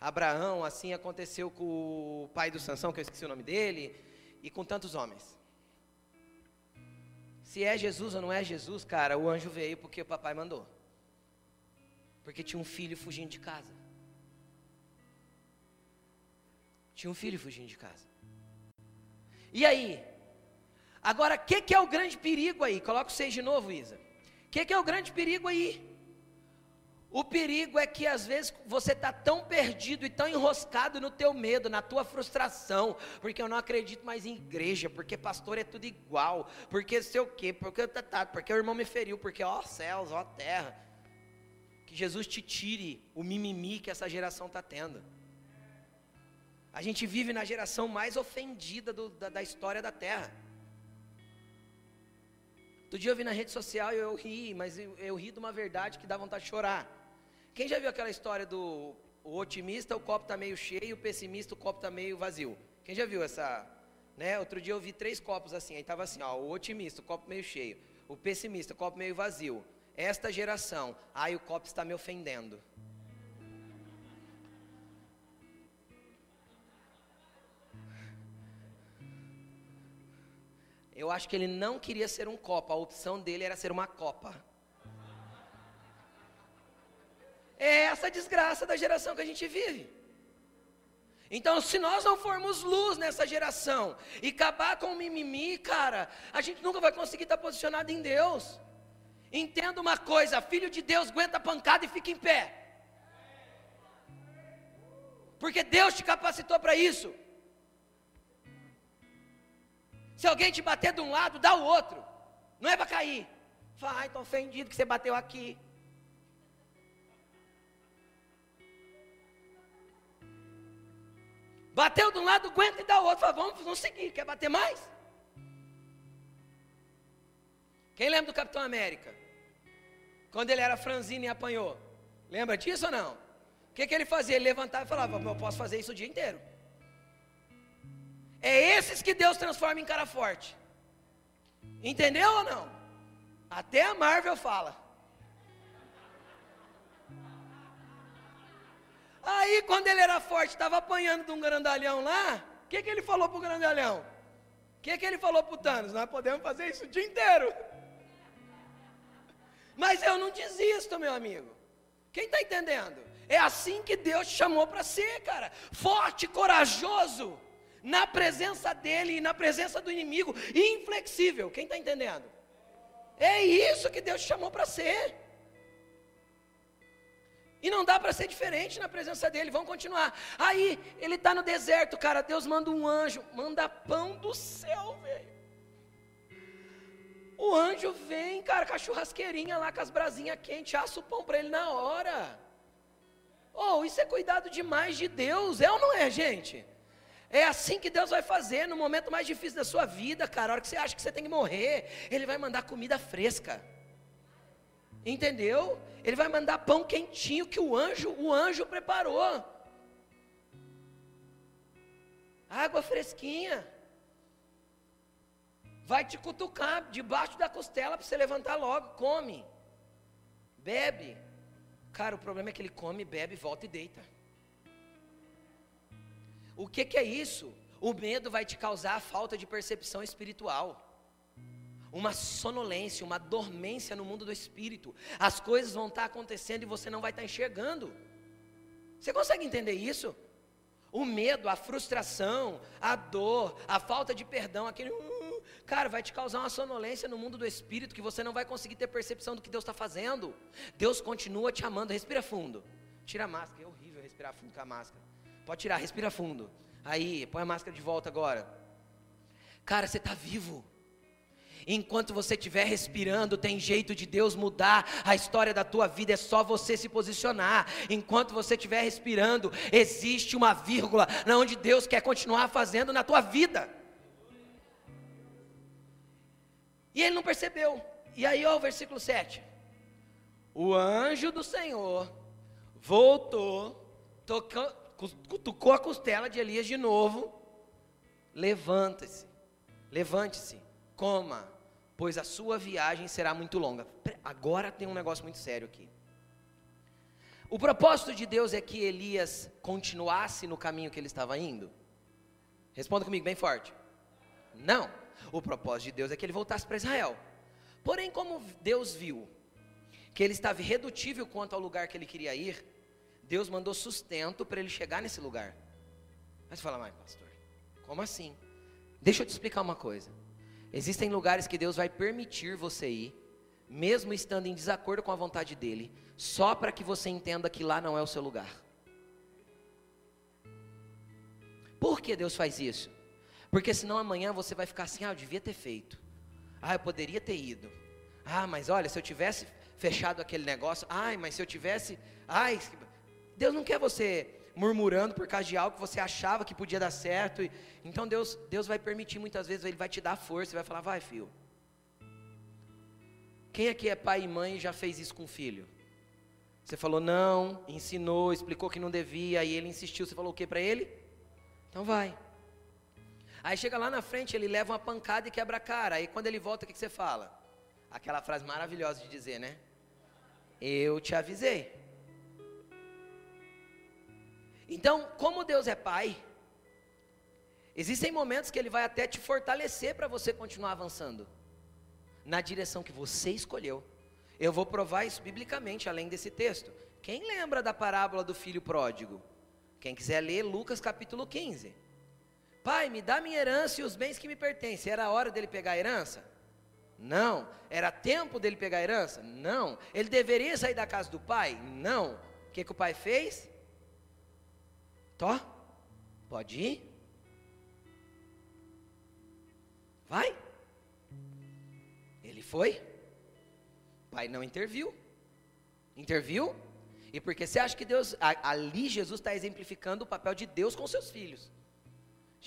Abraão, assim aconteceu com o pai do Sansão, que eu esqueci o nome dele, e com tantos homens. Se é Jesus ou não é Jesus, cara, o anjo veio porque o papai mandou. Porque tinha um filho fugindo de casa. Tinha um filho fugindo de casa. E aí? Agora, o que, que é o grande perigo aí? Coloca o seis de novo, Isa. O que, que é o grande perigo aí? O perigo é que às vezes você está tão perdido e tão enroscado no teu medo, na tua frustração, porque eu não acredito mais em igreja, porque pastor é tudo igual, porque sei o quê, porque, tá, tá, porque o irmão me feriu, porque ó céus, ó terra. Jesus te tire o mimimi que essa geração está tendo. A gente vive na geração mais ofendida do, da, da história da terra. Outro dia eu vi na rede social e eu ri, mas eu, eu ri de uma verdade que dá vontade de chorar. Quem já viu aquela história do o otimista, o copo está meio cheio, o pessimista, o copo está meio vazio? Quem já viu essa? Né? Outro dia eu vi três copos assim, aí estava assim, ó, o otimista, o copo meio cheio, o pessimista, o copo meio vazio. Esta geração, aí o copo está me ofendendo. Eu acho que ele não queria ser um copo, a opção dele era ser uma copa. É essa desgraça da geração que a gente vive. Então, se nós não formos luz nessa geração e acabar com o mimimi, cara, a gente nunca vai conseguir estar posicionado em Deus. Entenda uma coisa: filho de Deus aguenta a pancada e fica em pé. Porque Deus te capacitou para isso. Se alguém te bater de um lado, dá o outro. Não é para cair. Fala, ai, estou ofendido que você bateu aqui. Bateu de um lado, aguenta e dá o outro. Fala, vamos, vamos seguir. Quer bater mais? Quem lembra do Capitão América? Quando ele era franzino e apanhou. Lembra disso ou não? O que, que ele fazia? Ele levantava e falava: Eu posso fazer isso o dia inteiro. É esses que Deus transforma em cara forte. Entendeu ou não? Até a Marvel fala. Aí, quando ele era forte, estava apanhando de um grandalhão lá, o que, que ele falou para o grandalhão? O que, que ele falou para o Thanos? Nós podemos fazer isso o dia inteiro. Mas eu não desisto, meu amigo. Quem está entendendo? É assim que Deus te chamou para ser, cara. Forte, corajoso, na presença dEle e na presença do inimigo, inflexível. Quem está entendendo? É isso que Deus te chamou para ser. E não dá para ser diferente na presença dele, vamos continuar. Aí, ele está no deserto, cara. Deus manda um anjo, manda pão do céu, velho. O anjo vem, cara, com a churrasqueirinha lá, com as brasinhas quentes, assa o pão para ele na hora. Oh, isso é cuidado demais de Deus, é ou não é, gente? É assim que Deus vai fazer no momento mais difícil da sua vida, cara. A hora que você acha que você tem que morrer, Ele vai mandar comida fresca. Entendeu? Ele vai mandar pão quentinho que o anjo, o anjo preparou. Água fresquinha. Vai te cutucar debaixo da costela para você levantar logo, come. Bebe. Cara, o problema é que ele come, bebe, volta e deita. O que, que é isso? O medo vai te causar a falta de percepção espiritual uma sonolência, uma dormência no mundo do espírito. As coisas vão estar acontecendo e você não vai estar enxergando. Você consegue entender isso? O medo, a frustração, a dor, a falta de perdão, aquele. Cara, vai te causar uma sonolência no mundo do espírito que você não vai conseguir ter percepção do que Deus está fazendo. Deus continua te amando. Respira fundo. Tira a máscara. É horrível respirar fundo com a máscara. Pode tirar, respira fundo. Aí, põe a máscara de volta agora. Cara, você está vivo. Enquanto você estiver respirando, tem jeito de Deus mudar a história da tua vida, é só você se posicionar. Enquanto você estiver respirando, existe uma vírgula onde Deus quer continuar fazendo na tua vida. E ele não percebeu. E aí, ó, o versículo 7. O anjo do Senhor voltou, tocou, a costela de Elias de novo. Levanta-se, levante-se, coma pois a sua viagem será muito longa. Agora tem um negócio muito sério aqui. O propósito de Deus é que Elias continuasse no caminho que ele estava indo? Responda comigo bem forte. Não. O propósito de Deus é que ele voltasse para Israel. Porém, como Deus viu que ele estava irredutível quanto ao lugar que ele queria ir, Deus mandou sustento para ele chegar nesse lugar. Mas fala, mas pastor, como assim? Deixa eu te explicar uma coisa. Existem lugares que Deus vai permitir você ir, mesmo estando em desacordo com a vontade dele, só para que você entenda que lá não é o seu lugar. Por que Deus faz isso? Porque senão amanhã você vai ficar assim, ah, eu devia ter feito. Ah, eu poderia ter ido. Ah, mas olha, se eu tivesse fechado aquele negócio, ai, mas se eu tivesse, ai, Deus não quer você murmurando por causa de algo que você achava que podia dar certo. E, então Deus, Deus vai permitir muitas vezes, Ele vai te dar força, Ele vai falar, vai filho. Quem aqui é pai e mãe e já fez isso com o filho? Você falou não, ensinou, explicou que não devia, e ele insistiu, você falou o que para ele? Então vai. Aí chega lá na frente, ele leva uma pancada e quebra a cara. Aí quando ele volta, o que, que você fala? Aquela frase maravilhosa de dizer, né? Eu te avisei. Então, como Deus é Pai, existem momentos que Ele vai até te fortalecer para você continuar avançando na direção que você escolheu. Eu vou provar isso biblicamente, além desse texto. Quem lembra da parábola do filho pródigo? Quem quiser ler Lucas capítulo 15. Pai, me dá minha herança e os bens que me pertencem. Era a hora dele pegar a herança? Não. Era tempo dele pegar a herança? Não. Ele deveria sair da casa do pai? Não. O que, que o pai fez? Tó, pode ir? Vai. Ele foi. O pai não interviu. Interviu? E porque você acha que Deus, ali Jesus está exemplificando o papel de Deus com seus filhos.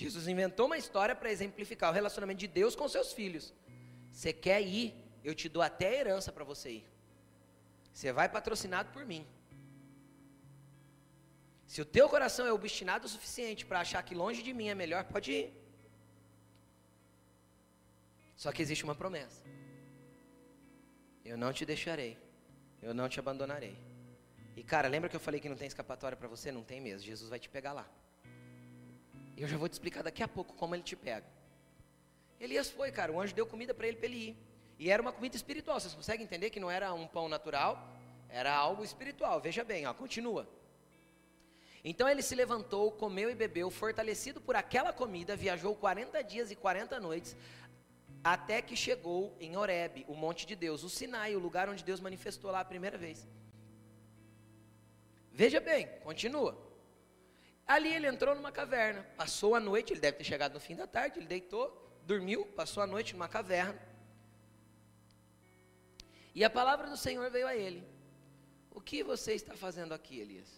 Jesus inventou uma história para exemplificar o relacionamento de Deus com seus filhos. Você quer ir? Eu te dou até a herança para você ir. Você vai patrocinado por mim. Se o teu coração é obstinado o suficiente para achar que longe de mim é melhor, pode ir. Só que existe uma promessa. Eu não te deixarei. Eu não te abandonarei. E cara, lembra que eu falei que não tem escapatória para você? Não tem mesmo. Jesus vai te pegar lá. E eu já vou te explicar daqui a pouco como ele te pega. Elias foi, cara. O anjo deu comida para ele para ele ir. E era uma comida espiritual. Vocês conseguem entender que não era um pão natural? Era algo espiritual. Veja bem, ó, continua. Então ele se levantou, comeu e bebeu, fortalecido por aquela comida, viajou 40 dias e 40 noites, até que chegou em Horebe, o monte de Deus, o Sinai, o lugar onde Deus manifestou lá a primeira vez. Veja bem, continua. Ali ele entrou numa caverna, passou a noite, ele deve ter chegado no fim da tarde, ele deitou, dormiu, passou a noite numa caverna. E a palavra do Senhor veio a ele: O que você está fazendo aqui, Elias?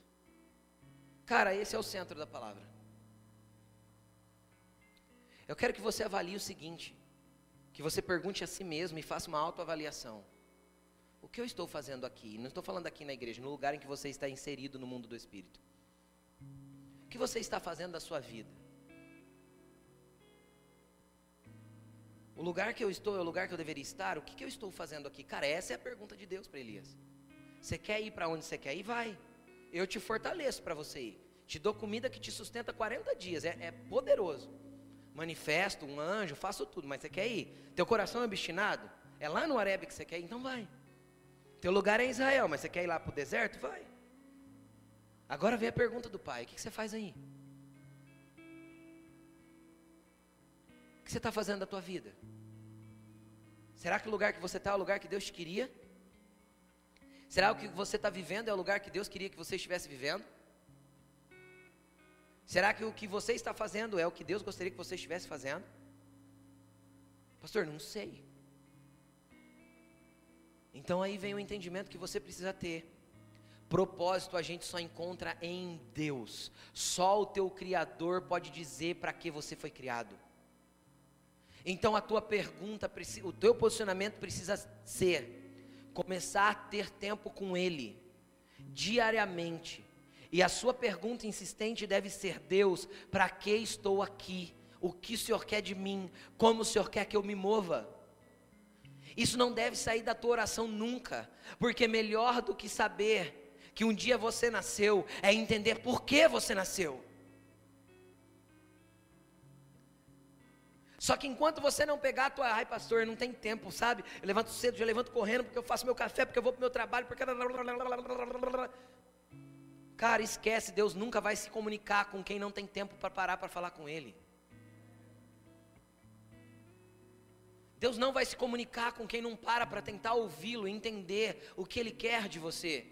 Cara, esse é o centro da palavra. Eu quero que você avalie o seguinte: que você pergunte a si mesmo e faça uma autoavaliação. O que eu estou fazendo aqui? Não estou falando aqui na igreja, no lugar em que você está inserido no mundo do Espírito. Que você está fazendo da sua vida? O lugar que eu estou é o lugar que eu deveria estar? O que, que eu estou fazendo aqui? Cara, essa é a pergunta de Deus para Elias. Você quer ir para onde você quer ir? Vai eu te fortaleço para você ir. Te dou comida que te sustenta 40 dias. É, é, poderoso. Manifesto, um anjo, faço tudo, mas você quer ir? Teu coração é obstinado? É lá no Arebe que você quer ir? Então vai. Teu lugar é Israel, mas você quer ir lá para o deserto? Vai. Agora vem a pergunta do pai: o que, você faz aí? O que você está fazendo da tua vida? Será que o lugar que você está é o lugar que Deus te queria? Será que o que você está vivendo é o lugar que Deus queria que você estivesse vivendo? Será que o que você está fazendo é o que Deus gostaria que você estivesse fazendo? Pastor, não sei. Então aí vem o entendimento que você precisa ter. Propósito a gente só encontra em Deus. Só o teu Criador pode dizer para que você foi criado. Então a tua pergunta, o teu posicionamento precisa ser: começar a ter tempo com Ele, diariamente. E a sua pergunta insistente deve ser: Deus, para que estou aqui? O que o Senhor quer de mim? Como o Senhor quer que eu me mova? Isso não deve sair da tua oração nunca, porque melhor do que saber que um dia você nasceu é entender por que você nasceu. Só que enquanto você não pegar a tua, ai pastor, não tem tempo, sabe? Eu levanto cedo, já levanto correndo porque eu faço meu café, porque eu vou para o meu trabalho, porque Cara, esquece, Deus nunca vai se comunicar com quem não tem tempo para parar para falar com Ele. Deus não vai se comunicar com quem não para para tentar ouvi-lo, entender o que Ele quer de você.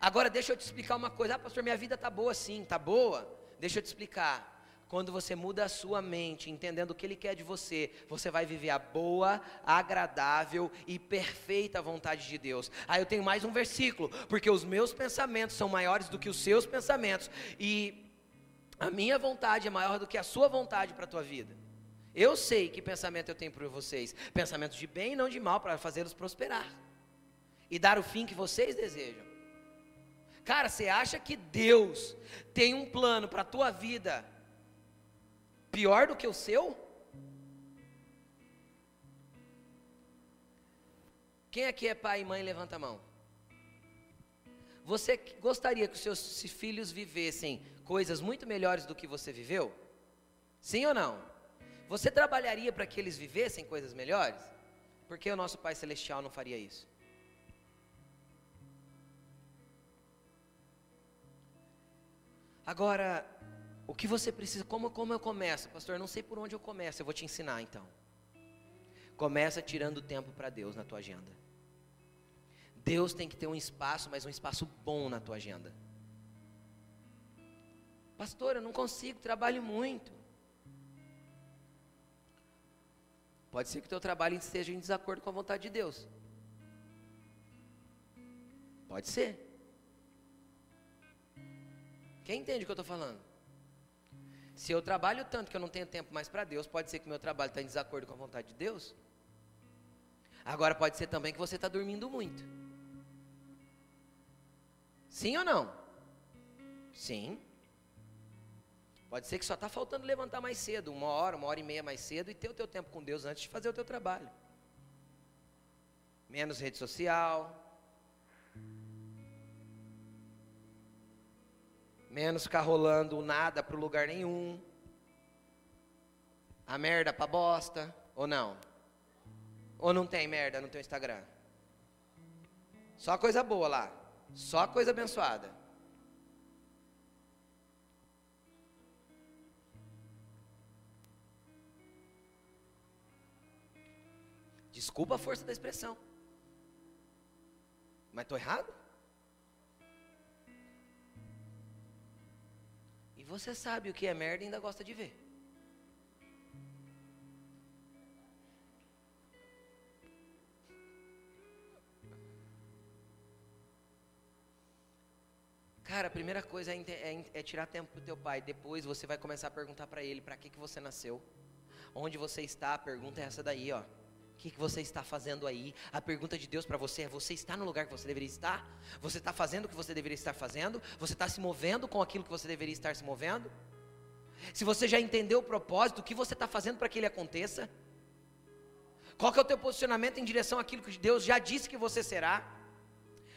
Agora deixa eu te explicar uma coisa, ah, pastor, minha vida está boa sim, está boa. Deixa eu te explicar. Quando você muda a sua mente, entendendo o que Ele quer de você, você vai viver a boa, agradável e perfeita vontade de Deus. Aí eu tenho mais um versículo, porque os meus pensamentos são maiores do que os seus pensamentos, e a minha vontade é maior do que a sua vontade para a tua vida. Eu sei que pensamento eu tenho por vocês: pensamentos de bem e não de mal, para fazê-los prosperar e dar o fim que vocês desejam. Cara, você acha que Deus tem um plano para a tua vida pior do que o seu? Quem aqui é pai e mãe, levanta a mão. Você gostaria que os seus filhos vivessem coisas muito melhores do que você viveu? Sim ou não? Você trabalharia para que eles vivessem coisas melhores? Por que o nosso Pai Celestial não faria isso? Agora, o que você precisa, como, como eu começo? Pastor, não sei por onde eu começo, eu vou te ensinar então. Começa tirando tempo para Deus na tua agenda. Deus tem que ter um espaço, mas um espaço bom na tua agenda. Pastor, eu não consigo, trabalho muito. Pode ser que o teu trabalho esteja em desacordo com a vontade de Deus. Pode ser. Quem entende o que eu estou falando? Se eu trabalho tanto que eu não tenho tempo mais para Deus, pode ser que meu trabalho está em desacordo com a vontade de Deus. Agora pode ser também que você está dormindo muito. Sim ou não? Sim. Pode ser que só está faltando levantar mais cedo, uma hora, uma hora e meia mais cedo, e ter o teu tempo com Deus antes de fazer o teu trabalho. Menos rede social, menos ficar rolando nada para lugar nenhum. A merda para bosta, ou não? Ou não tem merda no teu Instagram? Só coisa boa lá, só coisa abençoada. Desculpa a força da expressão. Mas estou errado? Você sabe o que é merda e ainda gosta de ver. Cara, a primeira coisa é, é, é tirar tempo para o teu pai. Depois você vai começar a perguntar para ele para que, que você nasceu. Onde você está? A pergunta é essa daí, ó. O que, que você está fazendo aí? A pergunta de Deus para você é: você está no lugar que você deveria estar? Você está fazendo o que você deveria estar fazendo? Você está se movendo com aquilo que você deveria estar se movendo? Se você já entendeu o propósito, o que você está fazendo para que ele aconteça? Qual é o teu posicionamento em direção àquilo que Deus já disse que você será?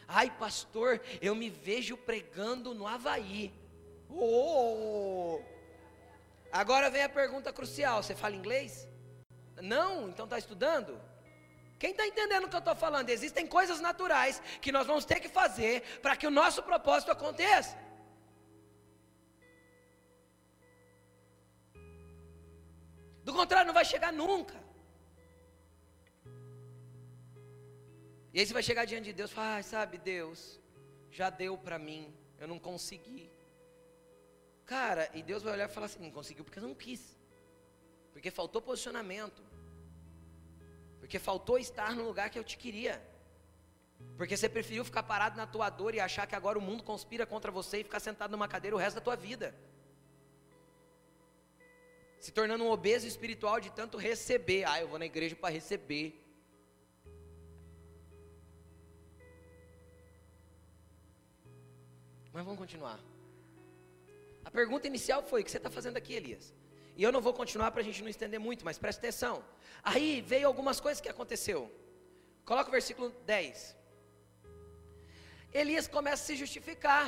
Ai, pastor, eu me vejo pregando no Havaí. Oh! Agora vem a pergunta crucial: você fala inglês? Não, então está estudando? Quem está entendendo o que eu estou falando? Existem coisas naturais que nós vamos ter que fazer para que o nosso propósito aconteça. Do contrário, não vai chegar nunca. E aí você vai chegar diante de Deus e falar, ah, sabe, Deus, já deu para mim, eu não consegui. Cara, e Deus vai olhar e falar assim, não conseguiu porque não quis. Porque faltou posicionamento. Porque faltou estar no lugar que eu te queria. Porque você preferiu ficar parado na tua dor e achar que agora o mundo conspira contra você e ficar sentado numa cadeira o resto da tua vida. Se tornando um obeso espiritual de tanto receber. Ah, eu vou na igreja para receber. Mas vamos continuar. A pergunta inicial foi: o que você está fazendo aqui, Elias? E eu não vou continuar para a gente não estender muito, mas preste atenção. Aí veio algumas coisas que aconteceu. Coloca o versículo 10. Elias começa a se justificar.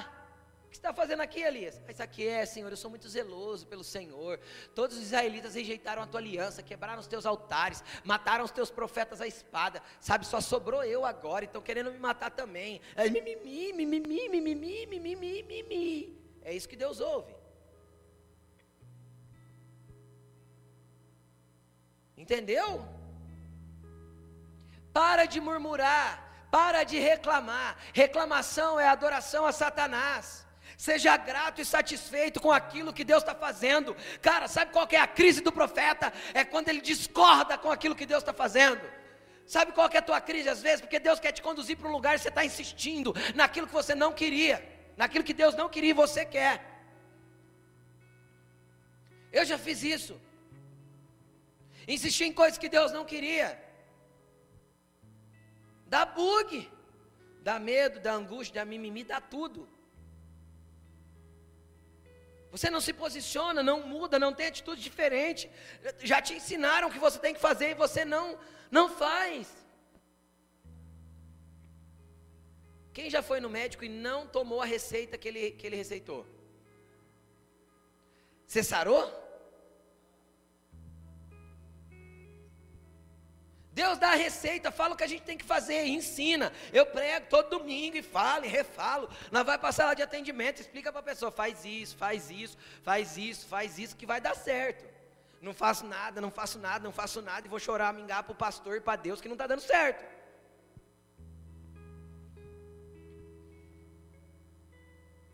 que você está fazendo aqui, Elias? Isso aqui é, Senhor, eu sou muito zeloso pelo Senhor. Todos os israelitas rejeitaram a tua aliança, quebraram os teus altares, mataram os teus profetas à espada. Sabe, só sobrou eu agora, estão querendo me matar também. É mimimi, mimimi, mimimi, mimimi, mimimi. É isso que Deus ouve. Entendeu? Para de murmurar, para de reclamar. Reclamação é adoração a Satanás. Seja grato e satisfeito com aquilo que Deus está fazendo. Cara, sabe qual é a crise do profeta? É quando ele discorda com aquilo que Deus está fazendo. Sabe qual é a tua crise às vezes? Porque Deus quer te conduzir para um lugar e você está insistindo naquilo que você não queria, naquilo que Deus não queria e você quer. Eu já fiz isso. Insisti em coisas que Deus não queria. Dá bug, dá medo, dá angústia, dá mimimi, dá tudo. Você não se posiciona, não muda, não tem atitude diferente. Já te ensinaram o que você tem que fazer e você não, não faz. Quem já foi no médico e não tomou a receita que ele, que ele receitou? Você sarou? Deus dá a receita, fala o que a gente tem que fazer, ensina. Eu prego todo domingo e falo e refalo. Nós vai passar lá de atendimento, explica para a pessoa, faz isso, faz isso, faz isso, faz isso, que vai dar certo. Não faço nada, não faço nada, não faço nada, e vou chorar, mingar para o pastor e para Deus que não está dando certo.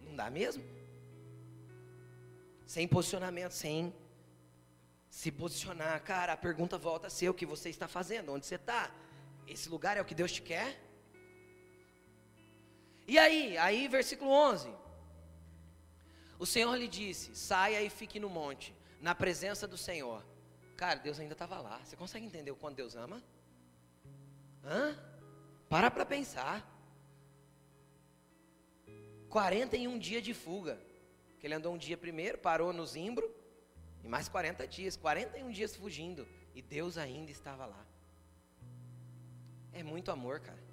Não dá mesmo? Sem posicionamento, sem se posicionar, cara, a pergunta volta a ser o que você está fazendo, onde você está. Esse lugar é o que Deus te quer? E aí, aí versículo 11. O Senhor lhe disse: saia e fique no monte, na presença do Senhor. Cara, Deus ainda estava lá. Você consegue entender o quanto Deus ama? Hã? Para para pensar. 41 dias de fuga. Que ele andou um dia primeiro, parou no Zimbro, e mais 40 dias, 41 dias fugindo. E Deus ainda estava lá. É muito amor, cara.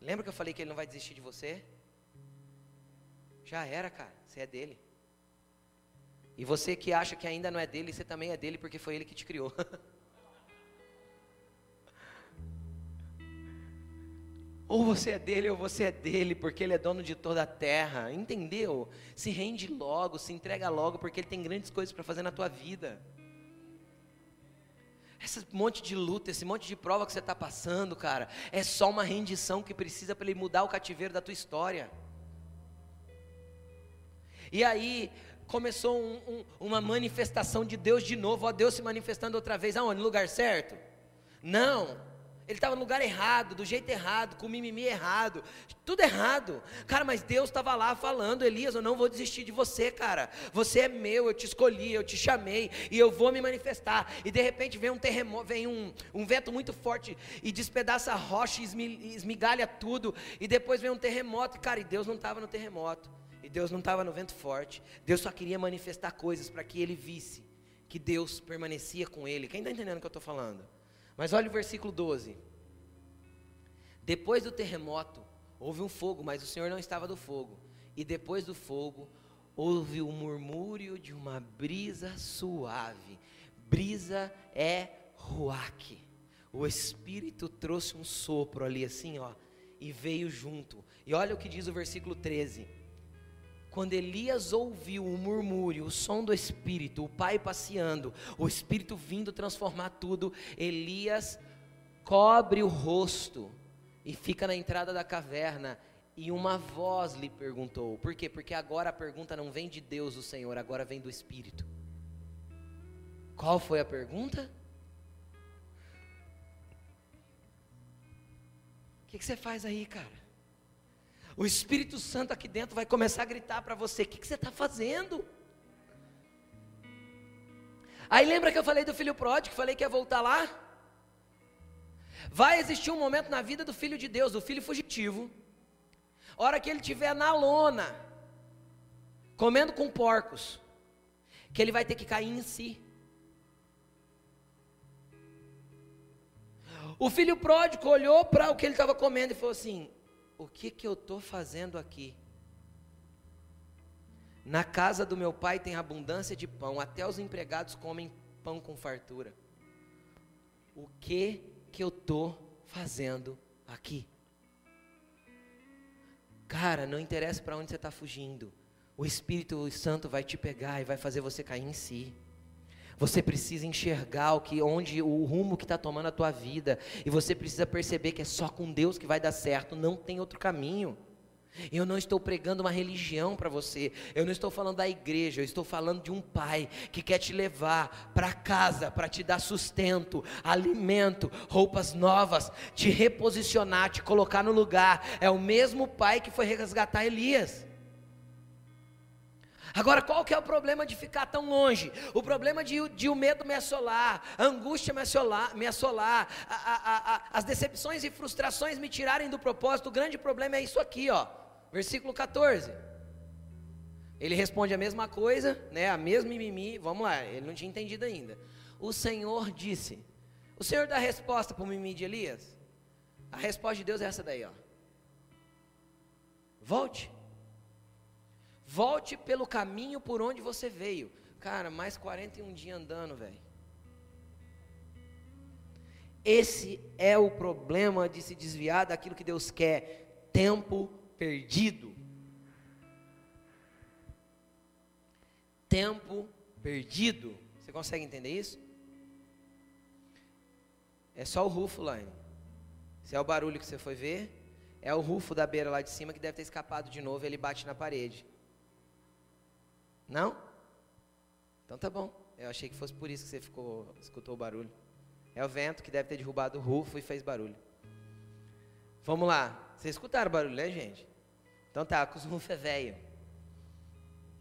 Lembra que eu falei que ele não vai desistir de você? Já era, cara. Você é dele. E você que acha que ainda não é dele, você também é dele porque foi ele que te criou. Ou você é dele ou você é dele, porque ele é dono de toda a terra. Entendeu? Se rende logo, se entrega logo, porque ele tem grandes coisas para fazer na tua vida. Esse monte de luta, esse monte de prova que você está passando, cara, é só uma rendição que precisa para ele mudar o cativeiro da tua história. E aí começou um, um, uma manifestação de Deus de novo, ó Deus se manifestando outra vez, aonde? No lugar certo? Não. Ele estava no lugar errado, do jeito errado, com o mimimi errado, tudo errado. Cara, mas Deus estava lá falando, Elias, eu não vou desistir de você, cara. Você é meu, eu te escolhi, eu te chamei e eu vou me manifestar. E de repente vem um terremoto, vem um, um vento muito forte e despedaça a rocha, esmigalha tudo. E depois vem um terremoto, cara, e Deus não estava no terremoto. E Deus não estava no vento forte. Deus só queria manifestar coisas para que ele visse que Deus permanecia com ele. Quem está entendendo o que eu estou falando? Mas olha o versículo 12. Depois do terremoto, houve um fogo, mas o Senhor não estava do fogo. E depois do fogo, houve o murmúrio de uma brisa suave. Brisa é ruaque. O Espírito trouxe um sopro ali assim, ó, e veio junto. E olha o que diz o versículo 13. Quando Elias ouviu o murmúrio, o som do Espírito, o Pai passeando, o Espírito vindo transformar tudo, Elias cobre o rosto e fica na entrada da caverna. E uma voz lhe perguntou: Por quê? Porque agora a pergunta não vem de Deus, o Senhor, agora vem do Espírito. Qual foi a pergunta? O que, que você faz aí, cara? O Espírito Santo aqui dentro vai começar a gritar para você: o que, que você está fazendo? Aí lembra que eu falei do filho pródigo, falei que ia voltar lá? Vai existir um momento na vida do filho de Deus, do filho fugitivo, hora que ele estiver na lona, comendo com porcos, que ele vai ter que cair em si. O filho pródigo olhou para o que ele estava comendo e falou assim: o que que eu estou fazendo aqui? Na casa do meu pai tem abundância de pão, até os empregados comem pão com fartura. O que que eu tô fazendo aqui? Cara, não interessa para onde você está fugindo. O Espírito Santo vai te pegar e vai fazer você cair em si. Você precisa enxergar o que, onde o rumo que está tomando a tua vida, e você precisa perceber que é só com Deus que vai dar certo, não tem outro caminho. Eu não estou pregando uma religião para você, eu não estou falando da igreja, eu estou falando de um pai que quer te levar para casa para te dar sustento, alimento, roupas novas, te reposicionar, te colocar no lugar. É o mesmo pai que foi resgatar Elias. Agora, qual que é o problema de ficar tão longe? O problema de, de o medo me assolar, a angústia me assolar, me assolar a, a, a, as decepções e frustrações me tirarem do propósito. O grande problema é isso aqui, ó. Versículo 14. Ele responde a mesma coisa, né? A mesma mimimi. Vamos lá, ele não tinha entendido ainda. O Senhor disse. O Senhor dá a resposta para o mimimi de Elias? A resposta de Deus é essa daí, ó. Volte. Volte pelo caminho por onde você veio. Cara, mais 41 dias andando, velho. Esse é o problema de se desviar daquilo que Deus quer. Tempo perdido. Tempo perdido. Você consegue entender isso? É só o rufo lá. Hein? Se é o barulho que você foi ver, é o rufo da beira lá de cima que deve ter escapado de novo e ele bate na parede. Não? Então tá bom. Eu achei que fosse por isso que você ficou, escutou o barulho. É o vento que deve ter derrubado o rufo e fez barulho. Vamos lá. Vocês escutaram o barulho, né, gente? Então tá, com os rufos é velho.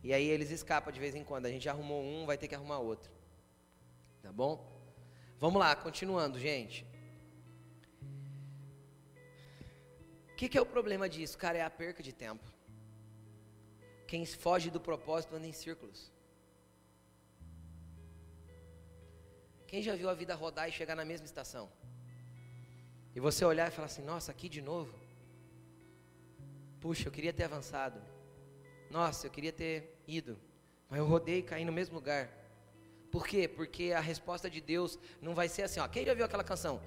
E aí eles escapam de vez em quando. A gente arrumou um, vai ter que arrumar outro. Tá bom? Vamos lá, continuando, gente. O que, que é o problema disso? Cara, é a perca de tempo. Quem foge do propósito anda em círculos. Quem já viu a vida rodar e chegar na mesma estação? E você olhar e falar assim: nossa, aqui de novo? Puxa, eu queria ter avançado. Nossa, eu queria ter ido. Mas eu rodei e caí no mesmo lugar. Por quê? Porque a resposta de Deus não vai ser assim, ó. Quem já viu aquela canção?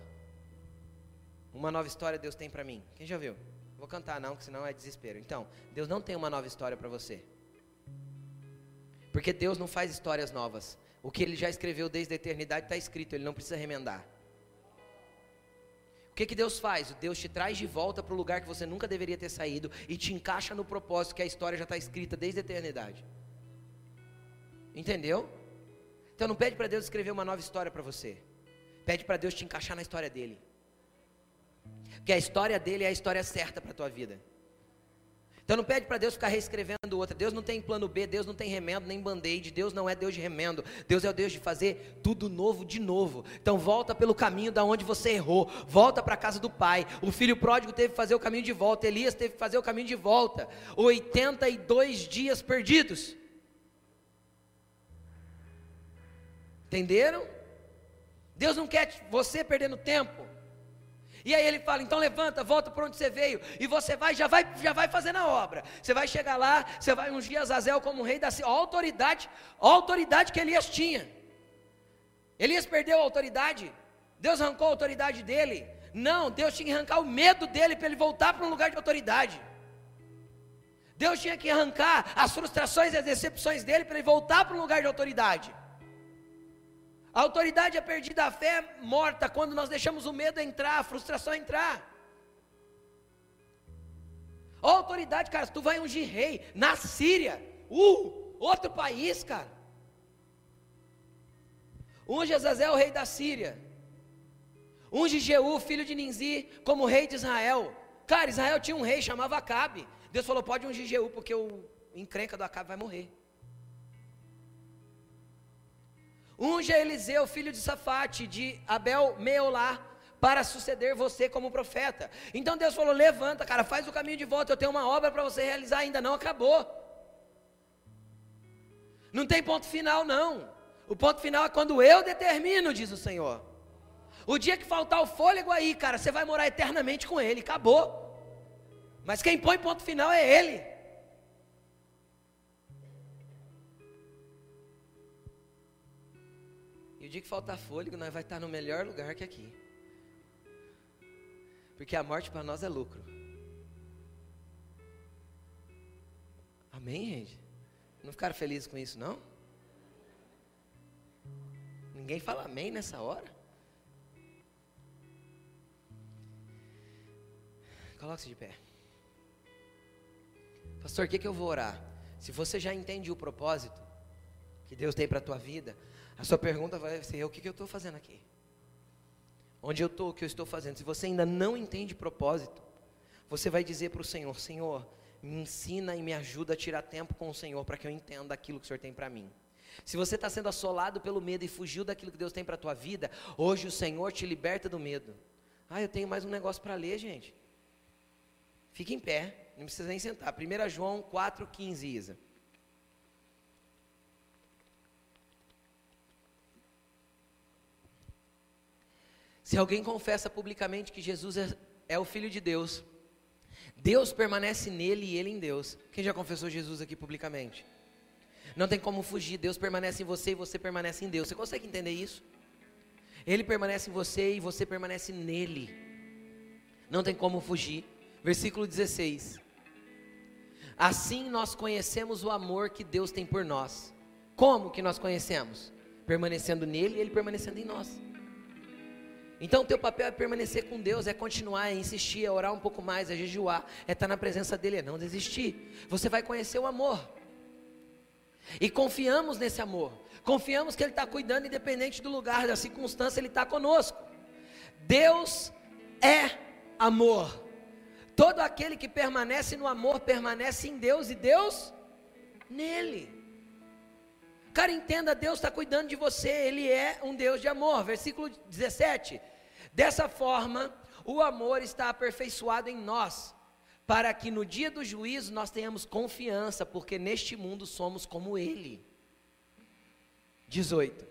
Uma nova história Deus tem para mim. Quem já viu? Vou cantar não, que senão é desespero. Então, Deus não tem uma nova história para você. Porque Deus não faz histórias novas. O que ele já escreveu desde a eternidade está escrito, ele não precisa remendar. O que, que Deus faz? Deus te traz de volta para o lugar que você nunca deveria ter saído e te encaixa no propósito que a história já está escrita desde a eternidade. Entendeu? Então não pede para Deus escrever uma nova história para você. Pede para Deus te encaixar na história dele. Porque a história dele é a história certa para a tua vida. Então não pede para Deus ficar reescrevendo outra. Deus não tem plano B, Deus não tem remendo, nem band-aid. Deus não é Deus de remendo. Deus é o Deus de fazer tudo novo de novo. Então volta pelo caminho da onde você errou. Volta para a casa do pai. O filho pródigo teve que fazer o caminho de volta. Elias teve que fazer o caminho de volta. 82 dias perdidos. Entenderam? Deus não quer você perdendo tempo. E aí ele fala: então levanta, volta por onde você veio, e você vai, já vai, já vai fazendo a obra. Você vai chegar lá, você vai ungir Azazel como rei da a autoridade, a autoridade que Elias tinha. Elias perdeu a autoridade, Deus arrancou a autoridade dele. Não, Deus tinha que arrancar o medo dele para ele voltar para um lugar de autoridade. Deus tinha que arrancar as frustrações e as decepções dele para ele voltar para um lugar de autoridade. A autoridade é perdida, a fé é morta quando nós deixamos o medo entrar, a frustração entrar. A autoridade, cara, tu vai ungir rei na Síria, uh, outro país, cara. Unge Azazel, rei da Síria. Unge Jeú, filho de Ninzi, como rei de Israel. Cara, Israel tinha um rei, chamava Acabe. Deus falou: pode ungir Jeú, porque o encrenca do Acabe vai morrer. Unja Eliseu, filho de Safate, de Abel Meolá, para suceder você como profeta. Então Deus falou: levanta, cara, faz o caminho de volta. Eu tenho uma obra para você realizar, ainda não acabou. Não tem ponto final, não. O ponto final é quando eu determino, diz o Senhor. O dia que faltar o fôlego aí, cara, você vai morar eternamente com Ele, acabou. Mas quem põe ponto final é Ele. E o dia que faltar fôlego, nós vai estar no melhor lugar que aqui. Porque a morte para nós é lucro. Amém, gente? Não ficaram felizes com isso, não? Ninguém fala amém nessa hora? Coloque-se de pé. Pastor, o que, que eu vou orar? Se você já entende o propósito que Deus tem para a tua vida, a sua pergunta vai ser: o que, que eu estou fazendo aqui? Onde eu estou, o que eu estou fazendo? Se você ainda não entende propósito, você vai dizer para o Senhor: Senhor, me ensina e me ajuda a tirar tempo com o Senhor para que eu entenda aquilo que o Senhor tem para mim. Se você está sendo assolado pelo medo e fugiu daquilo que Deus tem para a tua vida, hoje o Senhor te liberta do medo. Ah, eu tenho mais um negócio para ler, gente. Fique em pé, não precisa nem sentar. 1 João 4,15, Isa. Se alguém confessa publicamente que Jesus é, é, o Filho de Deus, Deus permanece nele e ele em Deus. Quem já confessou Jesus aqui publicamente? Não tem como fugir, Deus permanece em você e você permanece em Deus. Você consegue entender isso? Ele permanece em você e você permanece nele. Não tem como fugir. Versículo 16. Assim nós conhecemos o amor que Deus tem por nós. Como que nós conhecemos? Permanecendo nele e ele permanecendo em nós. Então, teu papel é permanecer com Deus, é continuar, é insistir, é orar um pouco mais, é jejuar, é estar na presença dEle, é não desistir. Você vai conhecer o amor. E confiamos nesse amor. Confiamos que Ele está cuidando, independente do lugar, da circunstância, Ele está conosco. Deus é amor. Todo aquele que permanece no amor permanece em Deus e Deus nele. Cara, entenda, Deus está cuidando de você, Ele é um Deus de amor. Versículo 17: Dessa forma, o amor está aperfeiçoado em nós, para que no dia do juízo nós tenhamos confiança, porque neste mundo somos como Ele. 18.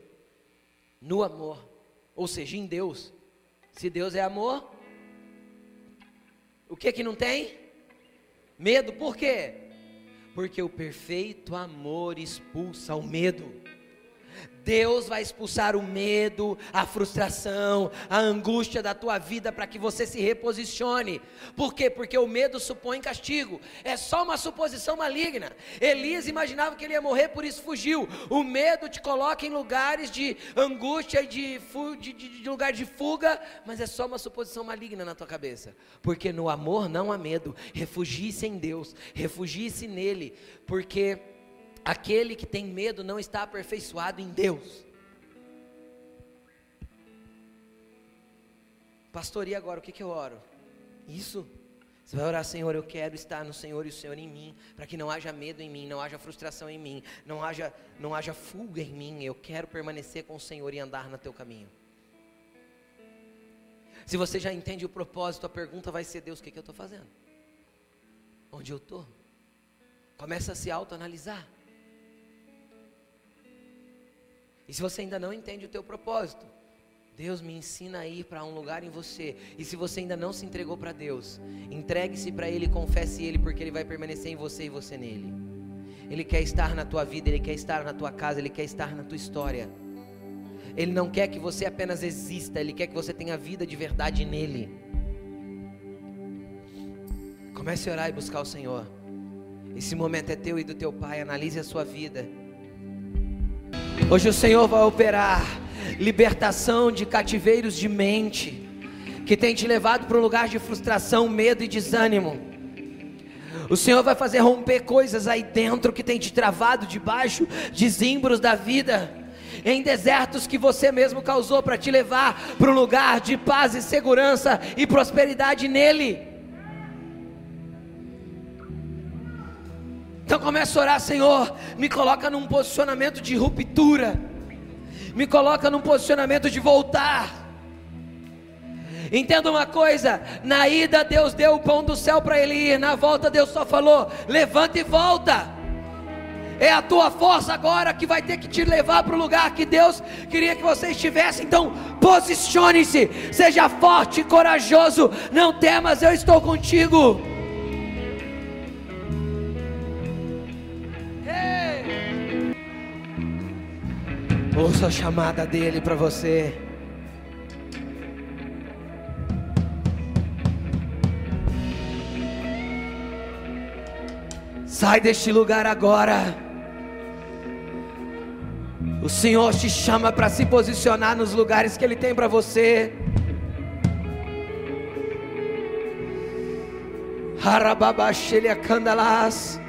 No amor, ou seja, em Deus. Se Deus é amor, o que que não tem? Medo, por quê? Porque o perfeito amor expulsa o medo. Deus vai expulsar o medo, a frustração, a angústia da tua vida para que você se reposicione. Por quê? Porque o medo supõe castigo. É só uma suposição maligna. Elias imaginava que ele ia morrer, por isso fugiu. O medo te coloca em lugares de angústia e de, de, de, de lugar de fuga, mas é só uma suposição maligna na tua cabeça. Porque no amor não há medo. Refugie-se em Deus, refugie-se nele, porque Aquele que tem medo não está aperfeiçoado em Deus. Pastor, e agora o que, que eu oro? Isso. Você vai orar, Senhor, eu quero estar no Senhor e o Senhor em mim, para que não haja medo em mim, não haja frustração em mim, não haja, não haja fuga em mim. Eu quero permanecer com o Senhor e andar no teu caminho. Se você já entende o propósito, a pergunta vai ser: Deus, o que, que eu estou fazendo? Onde eu estou? Começa a se autoanalisar. E se você ainda não entende o teu propósito, Deus me ensina a ir para um lugar em você. E se você ainda não se entregou para Deus, entregue-se para Ele, confesse Ele, porque Ele vai permanecer em você e você nele. Ele quer estar na tua vida, Ele quer estar na tua casa, Ele quer estar na tua história. Ele não quer que você apenas exista, Ele quer que você tenha vida de verdade nele. Comece a orar e buscar o Senhor. Esse momento é teu e do teu Pai. Analise a sua vida. Hoje o Senhor vai operar libertação de cativeiros de mente que tem te levado para um lugar de frustração, medo e desânimo. O Senhor vai fazer romper coisas aí dentro que tem te travado debaixo de zimbros da vida, em desertos que você mesmo causou para te levar para um lugar de paz e segurança e prosperidade nele. Então começa a orar, Senhor, me coloca num posicionamento de ruptura, me coloca num posicionamento de voltar. Entenda uma coisa: na ida Deus deu o pão do céu para ele ir, na volta Deus só falou: levanta e volta. É a tua força agora que vai ter que te levar para o lugar que Deus queria que você estivesse. Então, posicione-se, seja forte e corajoso. Não temas, eu estou contigo. Ouça a chamada dele para você. Sai deste lugar agora. O Senhor te chama para se posicionar nos lugares que Ele tem para você. Harababashelia candalas.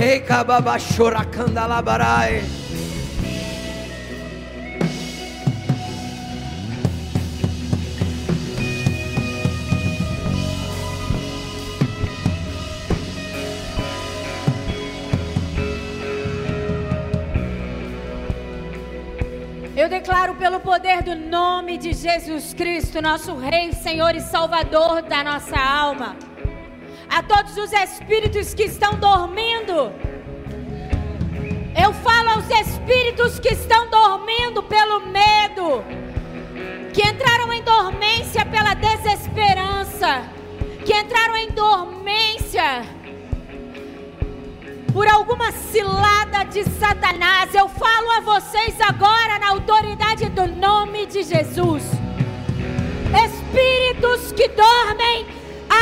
Hey kababashora candalabarai. Eu declaro pelo poder do nome de Jesus Cristo, nosso Rei, Senhor e Salvador da nossa alma, a todos os espíritos que estão dormindo. Eu falo aos espíritos que estão dormindo pelo medo, que entraram em dormência pela desesperança, que entraram em dormência por alguma cilada de Satanás. Eu falo a vocês agora na autoridade do nome de Jesus. Espíritos que dormem,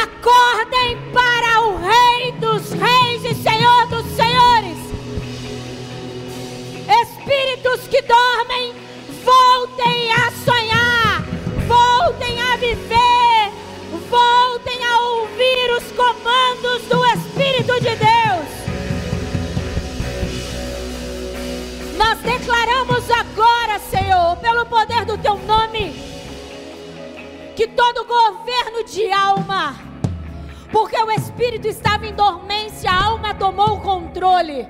acordem para o Rei dos Reis e Senhor dos Senhores. Espíritos que dormem, voltem a sonhar, voltem a viver, voltem a ouvir os comandos do Espírito de Deus. Nós declaramos agora, Senhor, pelo poder do teu nome, que todo governo de alma, porque o espírito estava em dormência, a alma tomou o controle.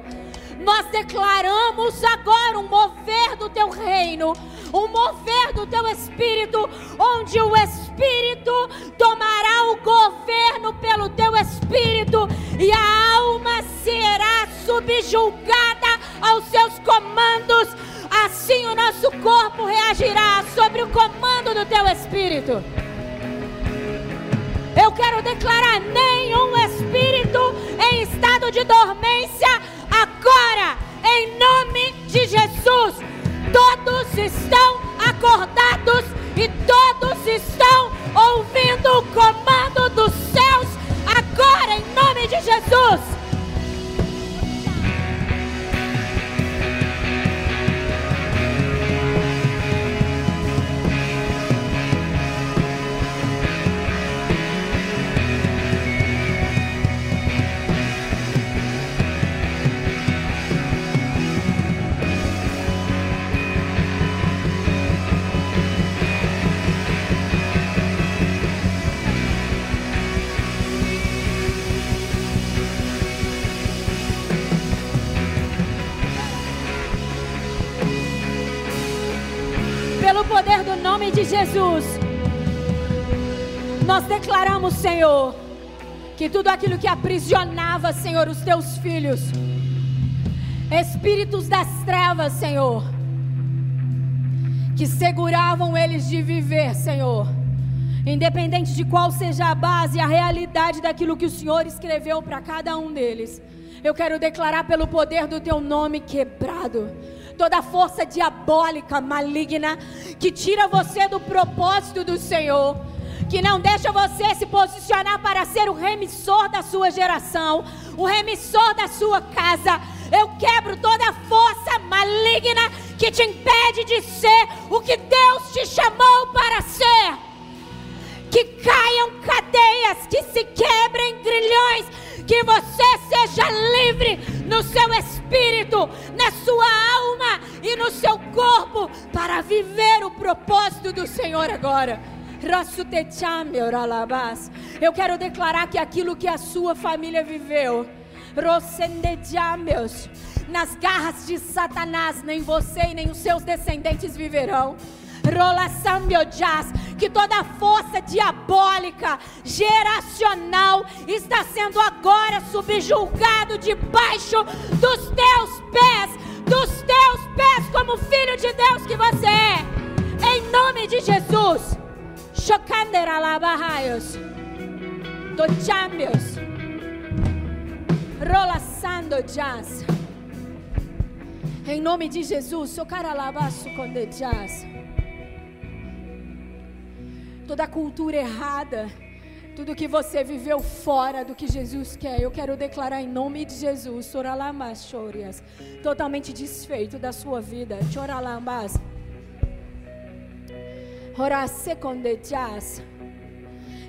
Nós declaramos agora um mover do teu reino, um mover do teu espírito, onde o espírito tomará o governo pelo teu espírito e a alma será subjugada aos seus comandos. Assim o nosso corpo reagirá sobre o comando do teu espírito. Eu quero declarar nenhum espírito em estado de dormência agora, em nome de Jesus. Todos estão acordados e todos estão ouvindo o comando dos céus agora, em nome de Jesus. Jesus, nós declaramos, Senhor, que tudo aquilo que aprisionava, Senhor, os teus filhos, espíritos das trevas, Senhor, que seguravam eles de viver, Senhor, independente de qual seja a base, a realidade daquilo que o Senhor escreveu para cada um deles. Eu quero declarar pelo poder do teu nome quebrado toda força diabólica, maligna, que tira você do propósito do Senhor, que não deixa você se posicionar para ser o remissor da sua geração, o remissor da sua casa. Eu quebro toda força maligna que te impede de ser o que Deus te chamou para ser. Que caiam cadeias, que se quebrem grilhões que você seja livre no seu espírito, na sua alma e no seu corpo para viver o propósito do Senhor agora. Eu quero declarar que aquilo que a sua família viveu, nas garras de Satanás, nem você e nem os seus descendentes viverão que toda força diabólica, geracional, está sendo agora subjulgado debaixo dos teus pés, dos teus pés, como filho de Deus que você é, em nome de Jesus. Chocanderalabahaios, do champions. Soramando jazz. Em nome de Jesus, socaralabaço com Toda cultura errada, tudo que você viveu fora do que Jesus quer, eu quero declarar em nome de Jesus, soralamas totalmente desfeito da sua vida, choralamas.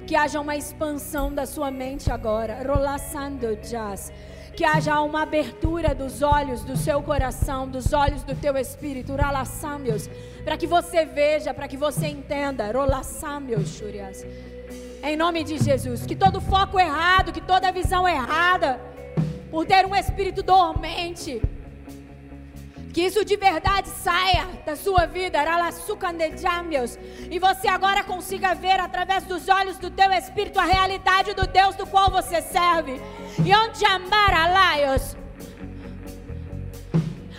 Que haja uma expansão da sua mente agora, rolaçando jazz que haja uma abertura dos olhos do seu coração, dos olhos do teu espírito, ralaçambios, para que você veja, para que você entenda, shurias. Em nome de Jesus, que todo foco errado, que toda visão errada, por ter um espírito dormente, que isso de verdade saia da sua vida, e você agora consiga ver através dos olhos do teu espírito a realidade do Deus do qual você serve. E onde amar.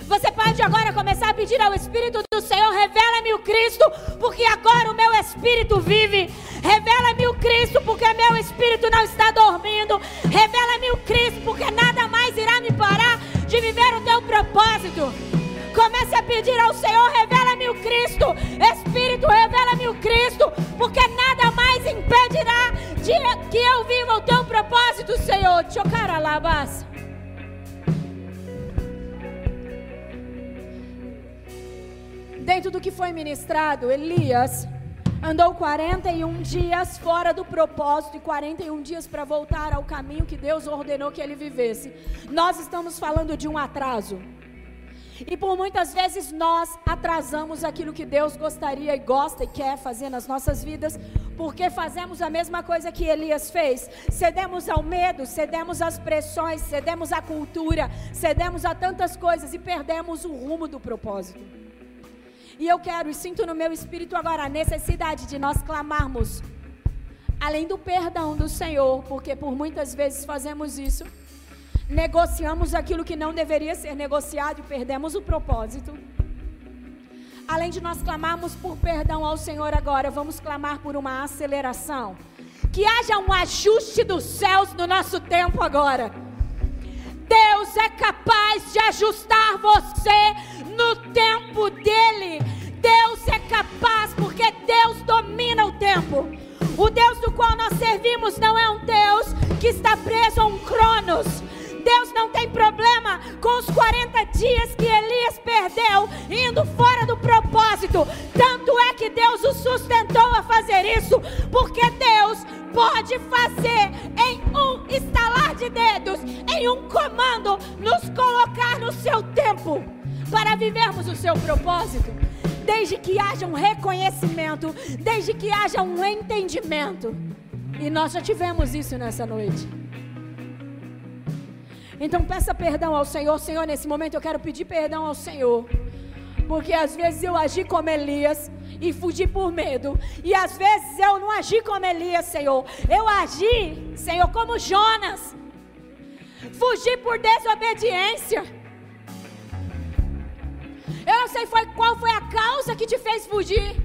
Você pode agora começar a pedir ao Espírito do Senhor: revela-me o Cristo, porque agora o meu espírito vive. Revela-me o Cristo, porque meu espírito não está dormindo. Revela-me o Cristo, porque nada mais irá me parar de viver o teu propósito. Comece a pedir ao Senhor: revela-me o Cristo. Espírito, revela-me o Cristo. Porque nada mais impedirá de que eu viva o teu propósito, Senhor. Chocaralabas. Dentro do que foi ministrado, Elias andou 41 dias fora do propósito e 41 dias para voltar ao caminho que Deus ordenou que ele vivesse. Nós estamos falando de um atraso. E por muitas vezes nós atrasamos aquilo que Deus gostaria e gosta e quer fazer nas nossas vidas, porque fazemos a mesma coisa que Elias fez. Cedemos ao medo, cedemos às pressões, cedemos à cultura, cedemos a tantas coisas e perdemos o rumo do propósito. E eu quero e sinto no meu espírito agora a necessidade de nós clamarmos além do perdão do Senhor, porque por muitas vezes fazemos isso negociamos aquilo que não deveria ser negociado e perdemos o propósito. Além de nós clamarmos por perdão ao Senhor agora, vamos clamar por uma aceleração. Que haja um ajuste dos céus no nosso tempo agora. Deus é capaz de ajustar você no tempo dele. Deus é capaz porque Deus domina o tempo. O Deus do qual nós servimos não é um Deus que está preso a um cronos Deus não tem problema com os 40 dias que Elias perdeu indo fora do propósito. Tanto é que Deus o sustentou a fazer isso, porque Deus pode fazer em um estalar de dedos, em um comando, nos colocar no seu tempo para vivermos o seu propósito. Desde que haja um reconhecimento, desde que haja um entendimento. E nós já tivemos isso nessa noite. Então peça perdão ao Senhor. Senhor, nesse momento eu quero pedir perdão ao Senhor. Porque às vezes eu agi como Elias e fugi por medo. E às vezes eu não agi como Elias, Senhor. Eu agi, Senhor, como Jonas. Fugi por desobediência. Eu não sei foi, qual foi a causa que te fez fugir.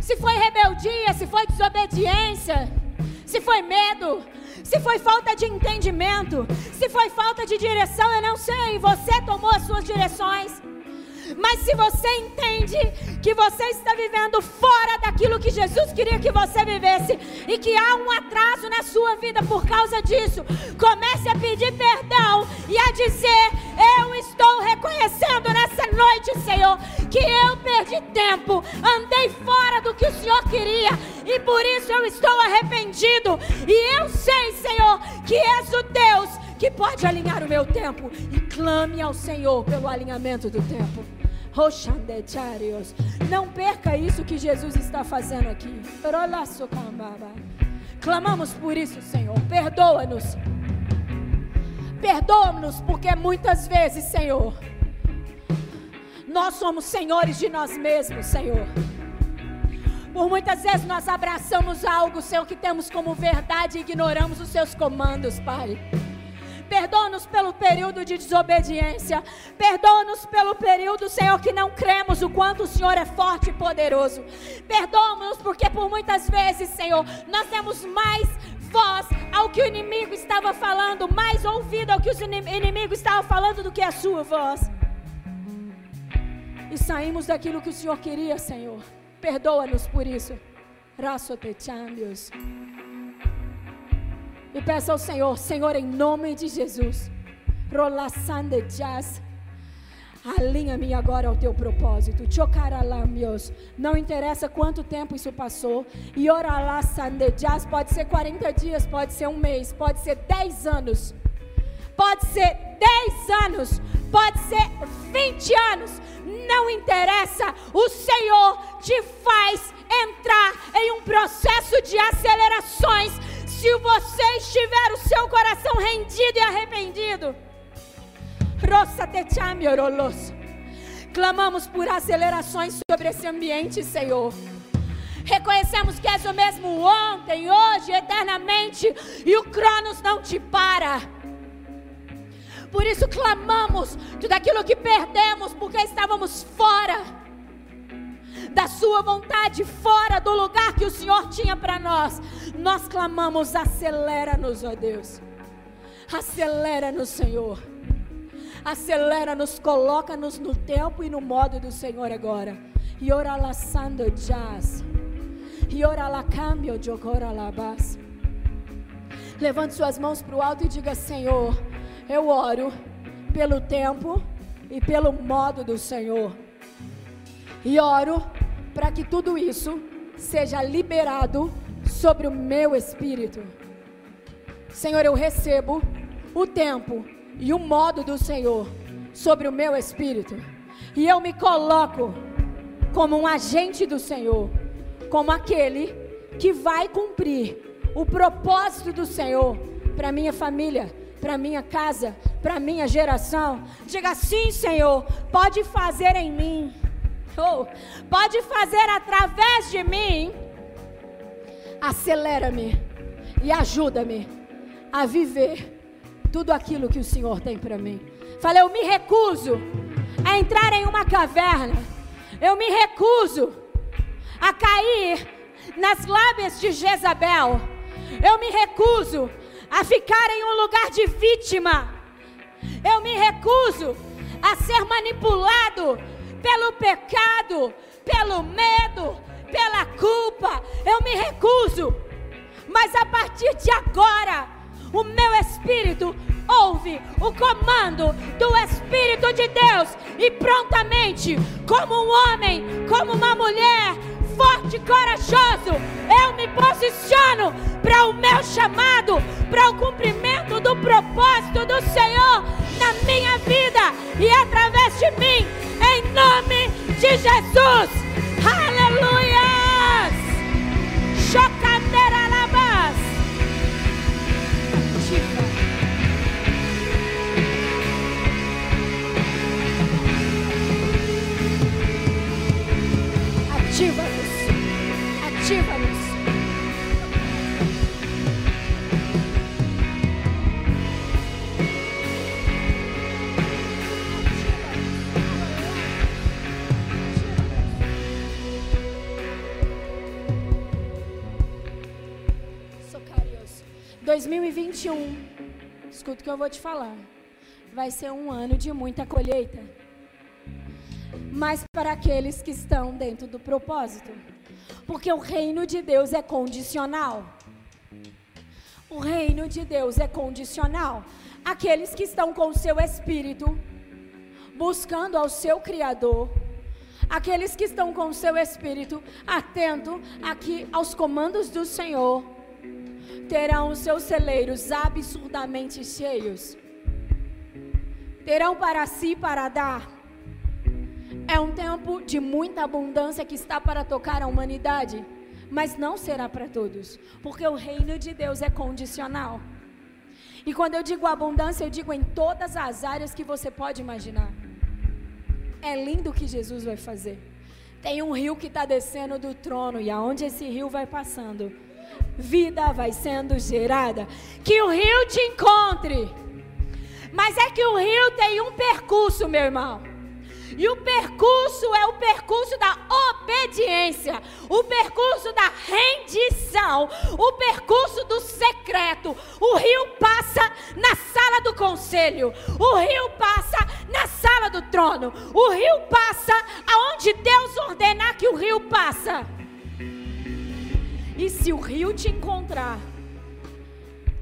Se foi rebeldia, se foi desobediência, se foi medo, se foi falta de entendimento, se foi falta de direção, eu não sei. Você tomou as suas direções. Mas se você entende que você está vivendo fora daquilo que Jesus queria que você vivesse e que há um atraso na sua vida por causa disso, comece a pedir perdão e a dizer: Eu estou reconhecendo nessa noite, Senhor, que eu perdi tempo, andei fora do que o Senhor queria e por isso eu estou arrependido. E eu sei, Senhor, que és o Deus que pode alinhar o meu tempo e clame ao Senhor pelo alinhamento do tempo. Não perca isso que Jesus está fazendo aqui. Clamamos por isso, Senhor. Perdoa-nos. Perdoa-nos, porque muitas vezes, Senhor, nós somos senhores de nós mesmos, Senhor. Por muitas vezes nós abraçamos algo, Senhor, que temos como verdade e ignoramos os seus comandos, Pai. Perdoa-nos pelo período de desobediência. Perdoa-nos pelo período, Senhor, que não cremos o quanto o Senhor é forte e poderoso. Perdoa-nos porque por muitas vezes, Senhor, nós temos mais voz ao que o inimigo estava falando, mais ouvido ao que o inimigo estava falando do que a sua voz. E saímos daquilo que o Senhor queria, Senhor. Perdoa-nos por isso. E peça ao Senhor, Senhor, em nome de Jesus, Rolassande Jazz. Alinha-me agora ao teu propósito. Não interessa quanto tempo isso passou. E oralá sandejás pode ser 40 dias, pode ser um mês, pode ser 10 anos. Pode ser 10 anos, pode ser 20 anos. Não interessa. O Senhor te faz entrar em um processo de acelerações se você estiver o seu coração rendido e arrependido. Clamamos por acelerações sobre esse ambiente, Senhor. Reconhecemos que és o mesmo ontem, hoje, eternamente, e o Cronos não te para. Por isso clamamos tudo aquilo que perdemos, porque estávamos fora da Sua vontade, fora do lugar que o Senhor tinha para nós. Nós clamamos: acelera-nos, ó Deus. Acelera-nos, Senhor. Acelera-nos, coloca-nos no tempo e no modo do Senhor agora. E ora sando. E ora cambio de labas. Levante suas mãos para o alto e diga: Senhor, eu oro pelo tempo e pelo modo do Senhor. E oro para que tudo isso seja liberado sobre o meu espírito. Senhor, eu recebo o tempo e o modo do Senhor sobre o meu espírito. E eu me coloco como um agente do Senhor, como aquele que vai cumprir o propósito do Senhor para minha família, para minha casa, para minha geração. Diga sim, Senhor, pode fazer em mim. Pode fazer através de mim. Acelera-me e ajuda-me a viver tudo aquilo que o Senhor tem para mim. Falei, eu me recuso a entrar em uma caverna. Eu me recuso a cair nas lábias de Jezabel. Eu me recuso a ficar em um lugar de vítima. Eu me recuso a ser manipulado pelo pecado, pelo medo, pela culpa. Eu me recuso. Mas a partir de agora, o meu espírito ouve o comando do Espírito de Deus e prontamente, como um homem, como uma mulher, forte e corajoso, eu me posiciono para o meu chamado, para o cumprimento do propósito do Senhor na minha vida e através de mim, em nome de Jesus. Aleluia! Chocadeira labas. Ativa-nos. Ativa-nos. 2021. Escuta o que eu vou te falar. Vai ser um ano de muita colheita mas para aqueles que estão dentro do propósito. Porque o reino de Deus é condicional. O reino de Deus é condicional. Aqueles que estão com o seu espírito, buscando ao seu Criador, aqueles que estão com o seu espírito atento aqui aos comandos do Senhor, terão os seus celeiros absurdamente cheios. Terão para si para dar é um tempo de muita abundância que está para tocar a humanidade, mas não será para todos, porque o reino de Deus é condicional. E quando eu digo abundância, eu digo em todas as áreas que você pode imaginar. É lindo o que Jesus vai fazer. Tem um rio que está descendo do trono, e aonde esse rio vai passando, vida vai sendo gerada. Que o rio te encontre. Mas é que o rio tem um percurso, meu irmão. E o percurso é o percurso da obediência, o percurso da rendição, o percurso do secreto. O rio passa na sala do conselho, o rio passa na sala do trono, o rio passa aonde Deus ordenar que o rio passa. E se o rio te encontrar,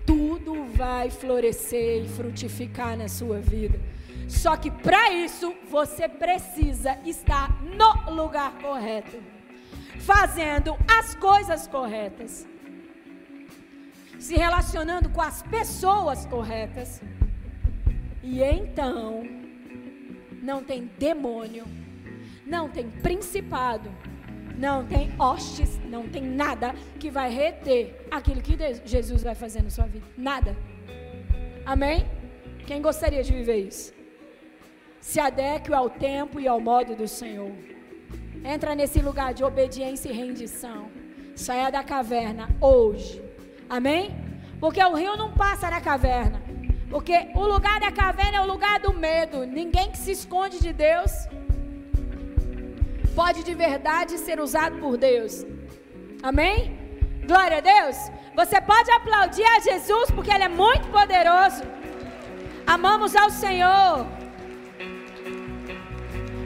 tudo vai florescer e frutificar na sua vida. Só que para isso você precisa estar no lugar correto, fazendo as coisas corretas, se relacionando com as pessoas corretas. E então não tem demônio, não tem principado, não tem hostes, não tem nada que vai reter aquilo que Jesus vai fazer na sua vida. Nada. Amém? Quem gostaria de viver isso? Se adeque ao tempo e ao modo do Senhor. Entra nesse lugar de obediência e rendição. Saia da caverna hoje. Amém? Porque o rio não passa na caverna. Porque o lugar da caverna é o lugar do medo. Ninguém que se esconde de Deus pode de verdade ser usado por Deus. Amém? Glória a Deus. Você pode aplaudir a Jesus porque Ele é muito poderoso. Amamos ao Senhor.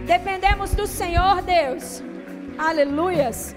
Dependemos do Senhor, Deus. Aleluias.